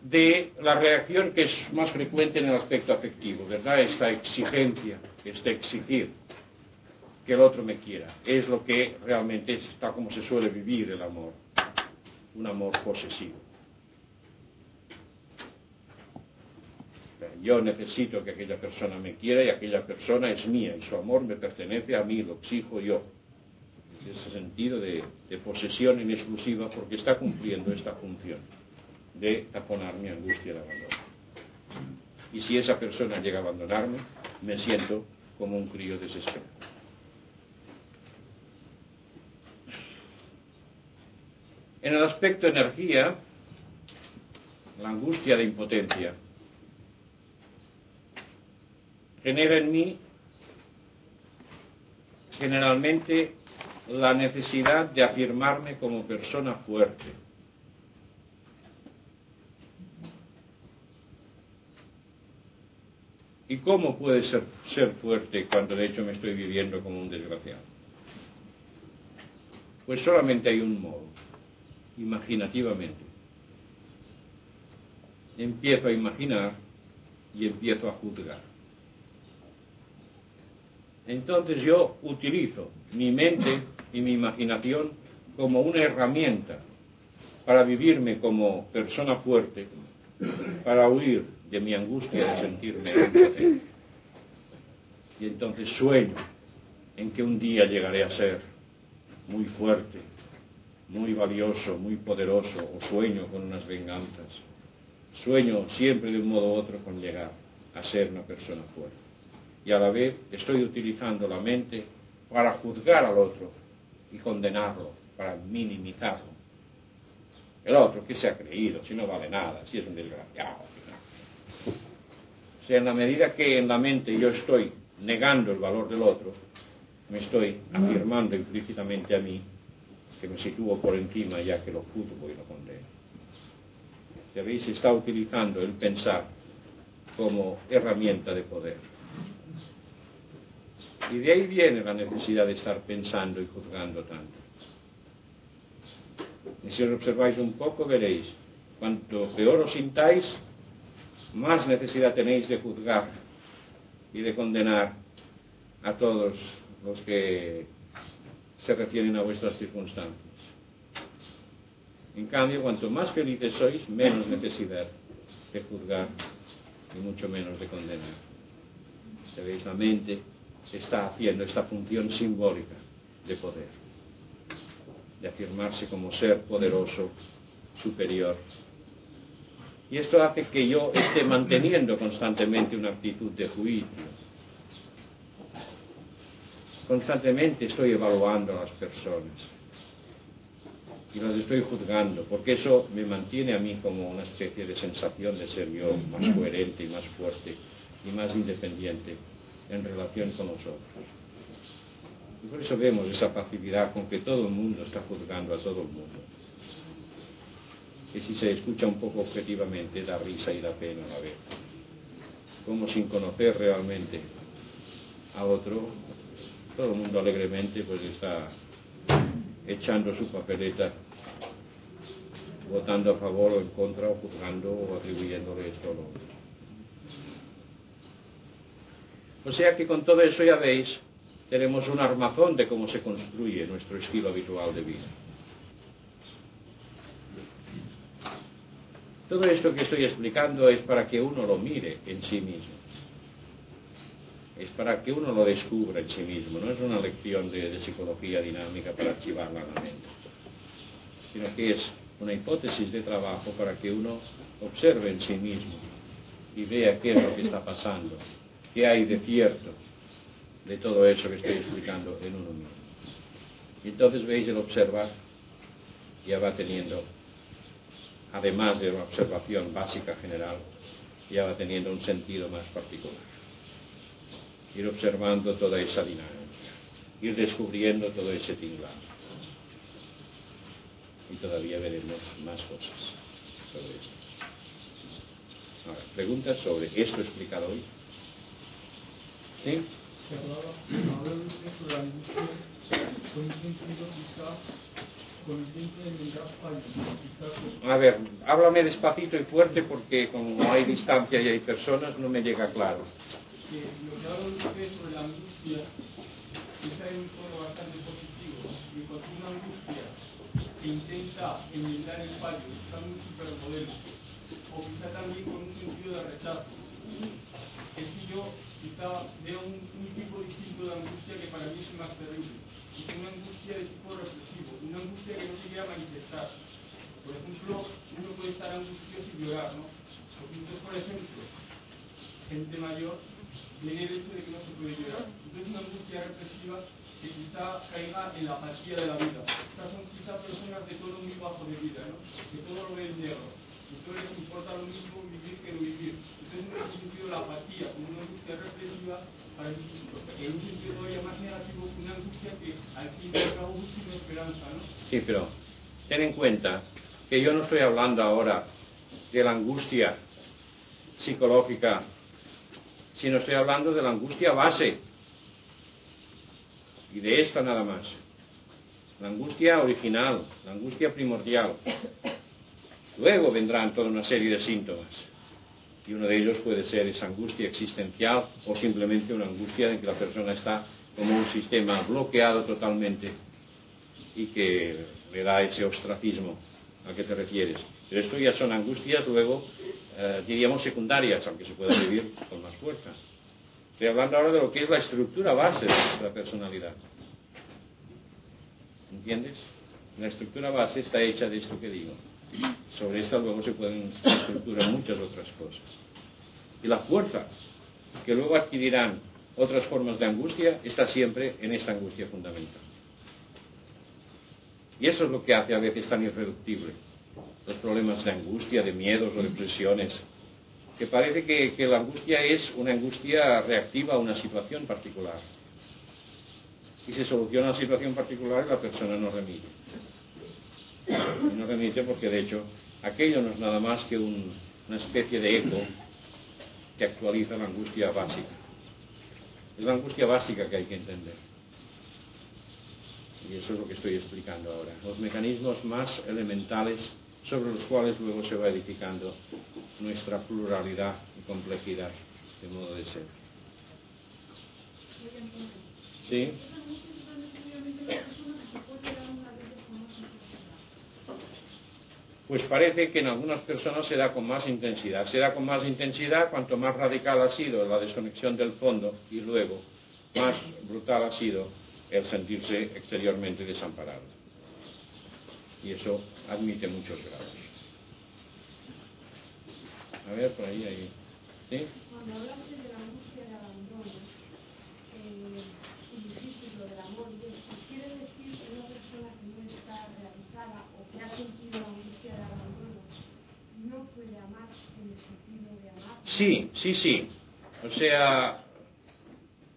De la reacción que es más frecuente en el aspecto afectivo, ¿verdad? Esta exigencia, este exigir que el otro me quiera. Es lo que realmente está como se suele vivir el amor, un amor posesivo. Yo necesito que aquella persona me quiera y aquella persona es mía y su amor me pertenece a mí, lo exijo yo ese sentido de, posesión en exclusiva porque está cumpliendo esta función de taponar mi angustia de abandono. Y si esa persona llega a abandonarme, me siento como un crío desesperado. En el aspecto energía, la angustia de impotencia genera en mí generalmente la necesidad de afirmarme como persona fuerte. ¿Y cómo puede ser, ser fuerte cuando de hecho me estoy viviendo como un desgraciado? Pues solamente hay un modo, imaginativamente. Empiezo a imaginar y empiezo a juzgar. Entonces yo utilizo mi mente y mi imaginación como una herramienta para vivirme como persona fuerte, para huir de mi angustia de sentirme impotente. Y entonces sueño en que un día llegaré a ser muy fuerte, muy valioso, muy poderoso, o sueño con unas venganzas. Sueño siempre de un modo u otro con llegar a ser una persona fuerte. Y a la vez estoy utilizando la mente para juzgar al otro y condenarlo, para minimizarlo. El otro, que se ha creído? Si no vale nada, si es un desgraciado. O sea, en la medida que en la mente yo estoy negando el valor del otro, me estoy afirmando implícitamente a mí que me sitúo por encima ya que lo juzgo y lo condeno. Veis, está utilizando el pensar como herramienta de poder. Y de ahí viene la necesidad de estar pensando y juzgando tanto. Y si os observáis un poco, veréis, cuanto peor os sintáis, más necesidad tenéis de juzgar y de condenar a todos los que se refieren a vuestras circunstancias. En cambio, cuanto más felices sois, menos necesidad de juzgar y mucho menos de condenar. La mente está haciendo esta función simbólica de poder, de afirmarse como ser poderoso, superior. Y esto hace que yo esté manteniendo constantemente una actitud de juicio. Constantemente estoy evaluando a las personas y las estoy juzgando, porque eso me mantiene a mí como una especie de sensación de ser yo más coherente y más fuerte y más independiente en relación con los otros. Y por eso vemos esa facilidad con que todo el mundo está juzgando a todo el mundo. Que si se escucha un poco objetivamente da risa y da pena a la vez. Como sin conocer realmente a otro, todo el mundo alegremente pues está echando su papeleta votando a favor o en contra, o juzgando o atribuyéndole esto o lo otro. O sea que con todo eso ya veis, tenemos un armazón de cómo se construye nuestro estilo habitual de vida. Todo esto que estoy explicando es para que uno lo mire en sí mismo. Es para que uno lo descubra en sí mismo. No es una lección de, psicología dinámica para archivarla en la mente. Sino que es una hipótesis de trabajo para que uno observe en sí mismo y vea qué es lo que está pasando, qué hay de cierto de todo eso que estoy explicando en uno mismo. Y entonces veis el observar ya va teniendo, además de una observación básica general, ya va teniendo un sentido más particular. Ir observando toda esa dinámica, ir descubriendo todo ese tinglado y todavía veremos más cosas sobre esto. Ahora, preguntas sobre esto explicado hoy. ¿Sí? A ver, háblame despacito y fuerte porque como hay distancia y hay personas no me llega claro. Que lo que hablo sobre la angustia está en un tono bastante positivo y cuando una angustia intenta enmendar el fallo buscando un superpoder o quizá también con un sentido de rechazo. Es que yo quizá veo un, tipo distinto de angustia que para mí es más terrible. Es una angustia de tipo represivo, una angustia que no se quiere manifestar. Por ejemplo, uno puede estar angustioso y llorar, ¿no? Entonces, por ejemplo, gente mayor, viene el hecho de que no se puede llorar. Entonces, una angustia represiva que quizá caiga en la apatía de la vida. Estas son quizá personas de todo muy bajo de vida, ¿no? que todo lo ven negro. Entonces importa lo mismo vivir que no vivir. Entonces en ese sentido la apatía como una angustia represiva para mí en un sentido todavía más negativo una angustia que al fin y al cabo busca esperanza. ¿no? Sí, pero ten en cuenta que yo no estoy hablando ahora de la angustia psicológica, sino estoy hablando de la angustia base y de esta nada más. La angustia original, la angustia primordial. Luego vendrán toda una serie de síntomas. Y uno de ellos puede ser esa angustia existencial o simplemente una angustia en que la persona está como un sistema bloqueado totalmente y que le da ese ostracismo a que te refieres. Pero esto ya son angustias luego, eh, diríamos, secundarias, aunque se pueda vivir con más fuerza. Estoy hablando ahora de lo que es la estructura base de nuestra personalidad. ¿Entiendes? La estructura base está hecha de esto que digo. Sobre esta luego se pueden estructurar muchas otras cosas. Y la fuerza que luego adquirirán otras formas de angustia está siempre en esta angustia fundamental. Y eso es lo que hace a veces tan irreductible los problemas de angustia, de miedos o de que parece que, la angustia es una angustia reactiva a una situación particular. Y se soluciona la situación particular y la persona no remite. Y no remite porque, de hecho, aquello no es nada más que un- una especie de eco que actualiza la angustia básica. Es la angustia básica que hay que entender. Y eso es lo que estoy explicando ahora. Los mecanismos más elementales sobre los cuales luego se va edificando nuestra pluralidad y complejidad de modo de ser. ¿Sí? Pues parece que en algunas personas se da con más intensidad. Se da con más intensidad cuanto más radical ha sido la desconexión del fondo y luego más brutal ha sido el sentirse exteriormente desamparado. Y eso admite muchos grados. A ver, por ahí, ahí. ¿Sí? Cuando hablaste de la angustia de abandono eh, y dijiste lo del amor y esto, quiere decir que una persona que no está realizada o que ha sentido la angustia de abandono no puede amar en el sentido de amar. Sí, sí, sí. O sea,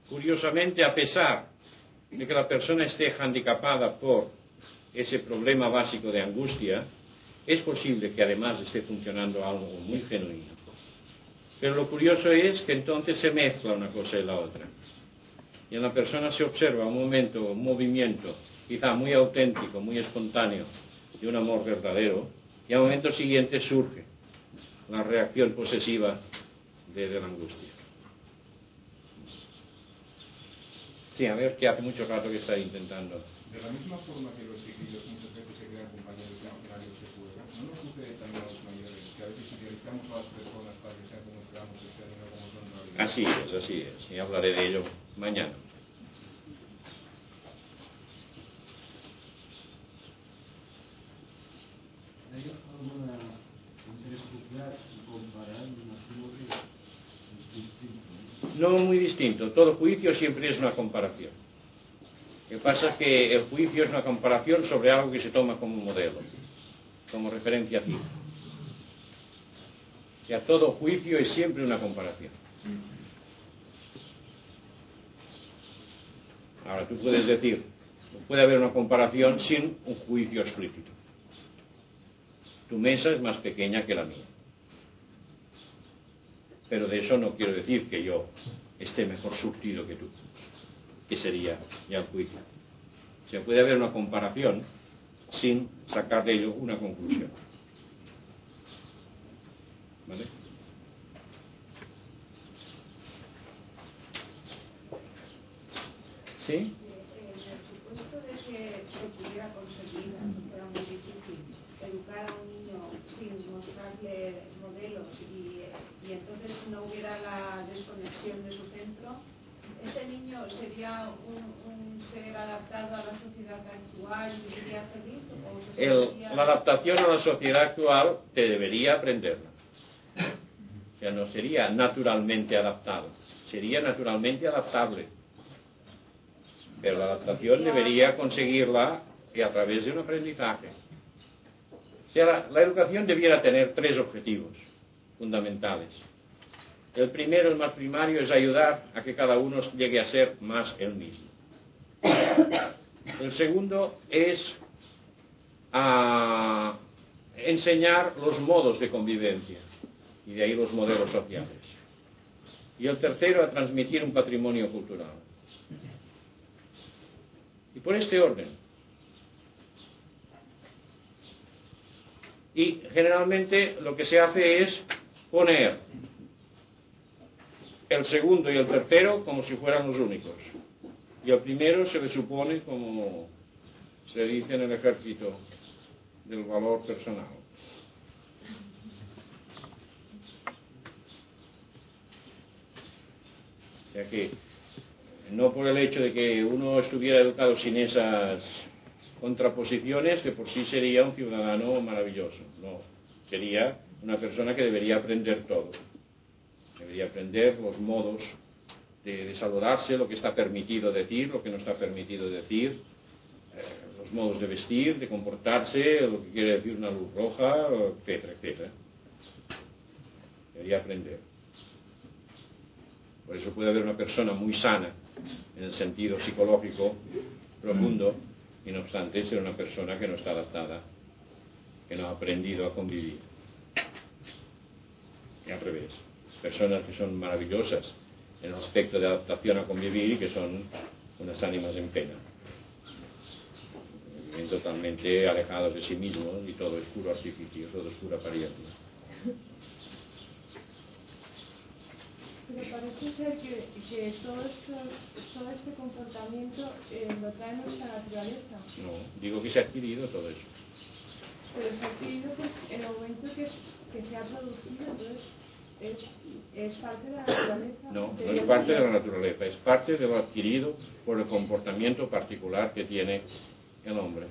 curiosamente, a pesar de que la persona esté handicapada por ese problema básico de angustia, es posible que además esté funcionando algo muy genuino. Pero lo curioso es que entonces se mezcla una cosa y la otra. Y en la persona se observa un momento, un movimiento, quizá muy auténtico, muy espontáneo, de un amor verdadero, y al momento siguiente surge la reacción posesiva de, de la angustia. Sí, a ver, que hace mucho rato que está intentando. De la misma forma que los chiquillos muchas veces se crean compañeros imaginarios de juega, ¿no nos sucede también a los mayores que a veces idealizamos a las personas para que sean como esperamos que sean y no como son en realidad? Así es, así es. Y hablaré de ello mañana. ¿Hay alguna juzgar y comparar? Me imagino que es distinto. ¿No? Muy distinto. Todo juicio siempre es una comparación. Lo que pasa es que el juicio es una comparación sobre algo que se toma como modelo, como referencia fija. O sea, todo juicio es siempre una comparación. Ahora, tú puedes decir, puede haber una comparación sin un juicio explícito. Tu mesa es más pequeña que la mía. Pero de eso no quiero decir que yo esté mejor surtido que tú, que sería ya el juicio. O sea, puede haber una comparación sin sacar de ello una conclusión. ¿Vale? ¿Sí? En el supuesto de que se pudiera conseguir, aunque fuera muy difícil, educar a un niño sin mostrarle modelos y, y entonces no hubiera la desconexión de su centro, ¿este niño sería un, un ser adaptado a la sociedad actual y viviría feliz? ¿O se El- la adaptación a la sociedad actual te debería aprenderla. O sea, no sería naturalmente adaptado, sería naturalmente adaptable. Pero la adaptación debería conseguirla y a través de un aprendizaje. Sea, la, educación debiera tener tres objetivos fundamentales. El primero, el más primario, es ayudar a que cada uno llegue a ser más él mismo. El segundo es a enseñar los modos de convivencia y de ahí los modelos sociales. Y el tercero, a transmitir un patrimonio cultural. Y por este orden. Y generalmente lo que se hace es poner el segundo y el tercero como si fueran los únicos. Y al primero se le supone, como se dice en el ejército, del valor personal. O sea que no por el hecho de que uno estuviera educado sin esas contraposiciones, que por sí sería un ciudadano maravilloso. No, sería una persona que debería aprender todo. Debería aprender los modos de, saludarse, lo que está permitido decir, lo que no está permitido decir, eh, los modos de vestir, de comportarse, lo que quiere decir una luz roja, etcétera, etcétera. debería aprender. Por eso puede haber una persona muy sana en el sentido psicológico profundo y no obstante ser una persona que no está adaptada, que no ha aprendido a convivir. Y al revés, personas que son maravillosas en el aspecto de adaptación a convivir y que son unas ánimas en pena. Viven totalmente alejados de sí mismos y todo es puro artificio, todo es pura apariencia. Pero parece ser que, que todo, esto, todo este comportamiento eh, lo trae nuestra naturaleza. No, digo que se ha adquirido todo eso. Pero se ha adquirido pues, en el momento que, que se ha producido, entonces es, es parte de la naturaleza. No, no es parte de la naturaleza, es parte de lo adquirido por el comportamiento particular que tiene el hombre.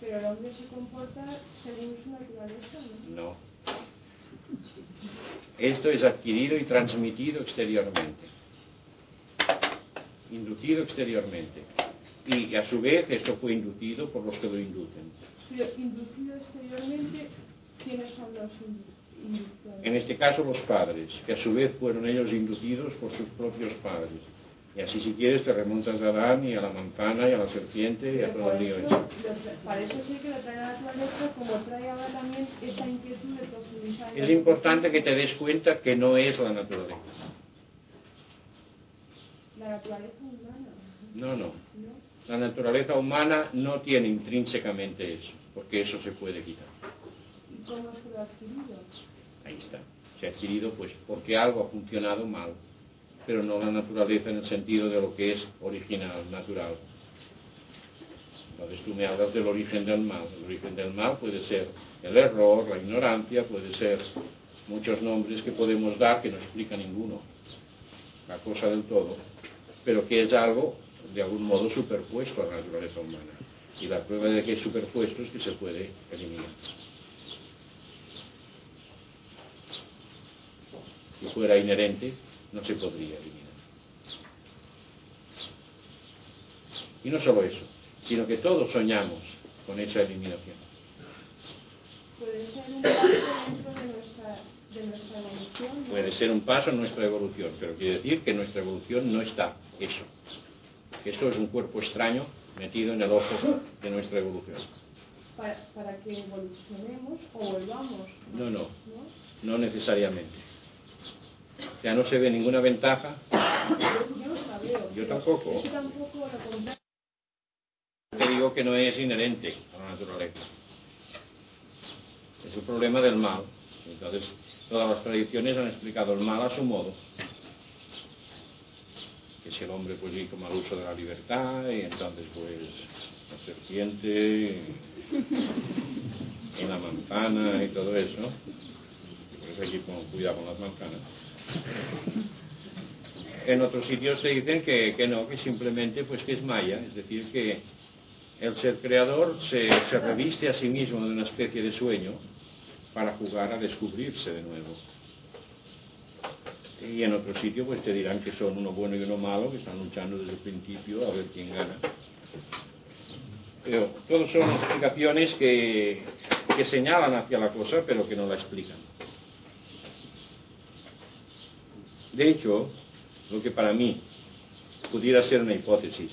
Pero el hombre se comporta según su naturaleza, ¿no? No. Esto es adquirido y transmitido exteriormente, inducido exteriormente. Y a su vez esto fue inducido por los que lo inducen. Pero inducido exteriormente, ¿quiénes son los inductores? En este caso los padres, que a su vez fueron ellos inducidos por sus propios padres. Y así si quieres te remontas a Adán y a la manzana y a la serpiente y a todo el lío eso, parece ser que lo trae la naturaleza como trae ahora también esa inquietud de profundizar. Es importante que te des cuenta que no es la naturaleza. La naturaleza humana, No, no. ¿no? La naturaleza humana no tiene intrínsecamente eso, porque eso se puede quitar. ¿Y cómo se lo ha adquirido? Ahí está. Se ha adquirido pues porque algo ha funcionado mal, pero no la naturaleza en el sentido de lo que es original, natural. Entonces tú me hablas del origen del mal. El origen del mal puede ser el error, la ignorancia, puede ser muchos nombres que podemos dar que no explica ninguno, la cosa del todo, pero que es algo de algún modo superpuesto a la naturaleza humana. Y la prueba de que es superpuesto es que se puede eliminar. Si fuera inherente, no se podría eliminar. Y no solo eso, sino que todos soñamos con esa eliminación. Puede ser un paso dentro de nuestra, de nuestra evolución. ¿no? Puede ser un paso en nuestra evolución, pero quiere decir que nuestra evolución no está eso. Esto es un cuerpo extraño metido en el ojo de nuestra evolución. Para, para que evolucionemos o volvamos, No, no, ¿no? no necesariamente. Ya no se ve ninguna ventaja. Yo, tampoco. Te digo que no es inherente a la naturaleza. Es el problema del mal. Entonces, todas las tradiciones han explicado el mal a su modo. Que si el hombre pues hizo mal uso de la libertad y entonces pues la serpiente y la manzana y todo eso. Por eso hay que cuidado con las manzanas. En otros sitios te dicen que, no, que simplemente pues que es maya, es decir, que el ser creador se, reviste a sí mismo de una especie de sueño para jugar a descubrirse de nuevo. Y en otro sitio pues te dirán que son uno bueno y uno malo, que están luchando desde el principio a ver quién gana. Pero todos son explicaciones que señalan hacia la cosa, pero que no la explican. De hecho, lo que para mí pudiera ser una hipótesis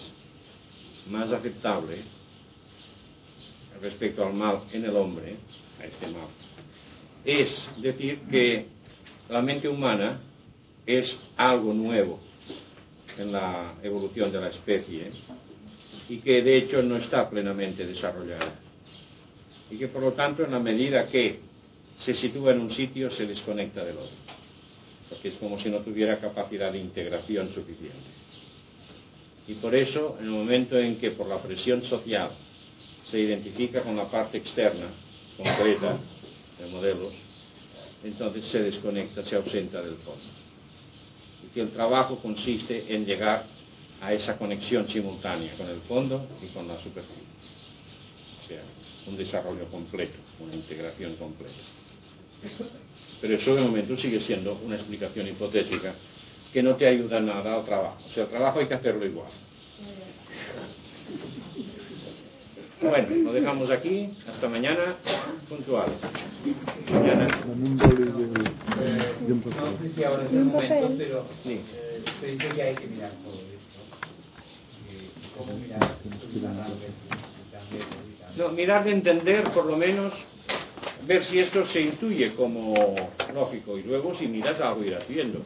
más aceptable respecto al mal en el hombre, a este mal, es decir que la mente humana es algo nuevo en la evolución de la especie y que de hecho no está plenamente desarrollada. Y que por lo tanto en la medida que se sitúa en un sitio se desconecta del otro porque es como si no tuviera capacidad de integración suficiente. Y por eso, en el momento en que por la presión social se identifica con la parte externa, concreta, de modelos, entonces se desconecta, se ausenta del fondo. Y que el trabajo consiste en llegar a esa conexión simultánea con el fondo y con la superficie. O sea, un desarrollo completo, una integración completa. Pero eso de momento sigue siendo una explicación hipotética que no te ayuda nada al trabajo. O sea, el trabajo hay que hacerlo igual. Bueno, lo dejamos aquí. Hasta mañana, puntuales. Mañana. Eh, no sé si ahora es el momento, pero Sí. eh, se dice que hay que mirar todo esto. Y cómo mirar. No, mirar de entender, por lo menos, ver si esto se intuye como lógico y luego si miras algo irás viendo.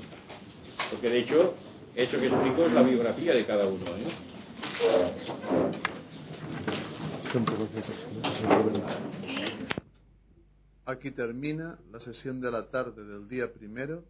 Porque de hecho, eso que explico es la biografía de cada uno. ¿eh? Aquí termina la sesión de la tarde del día primero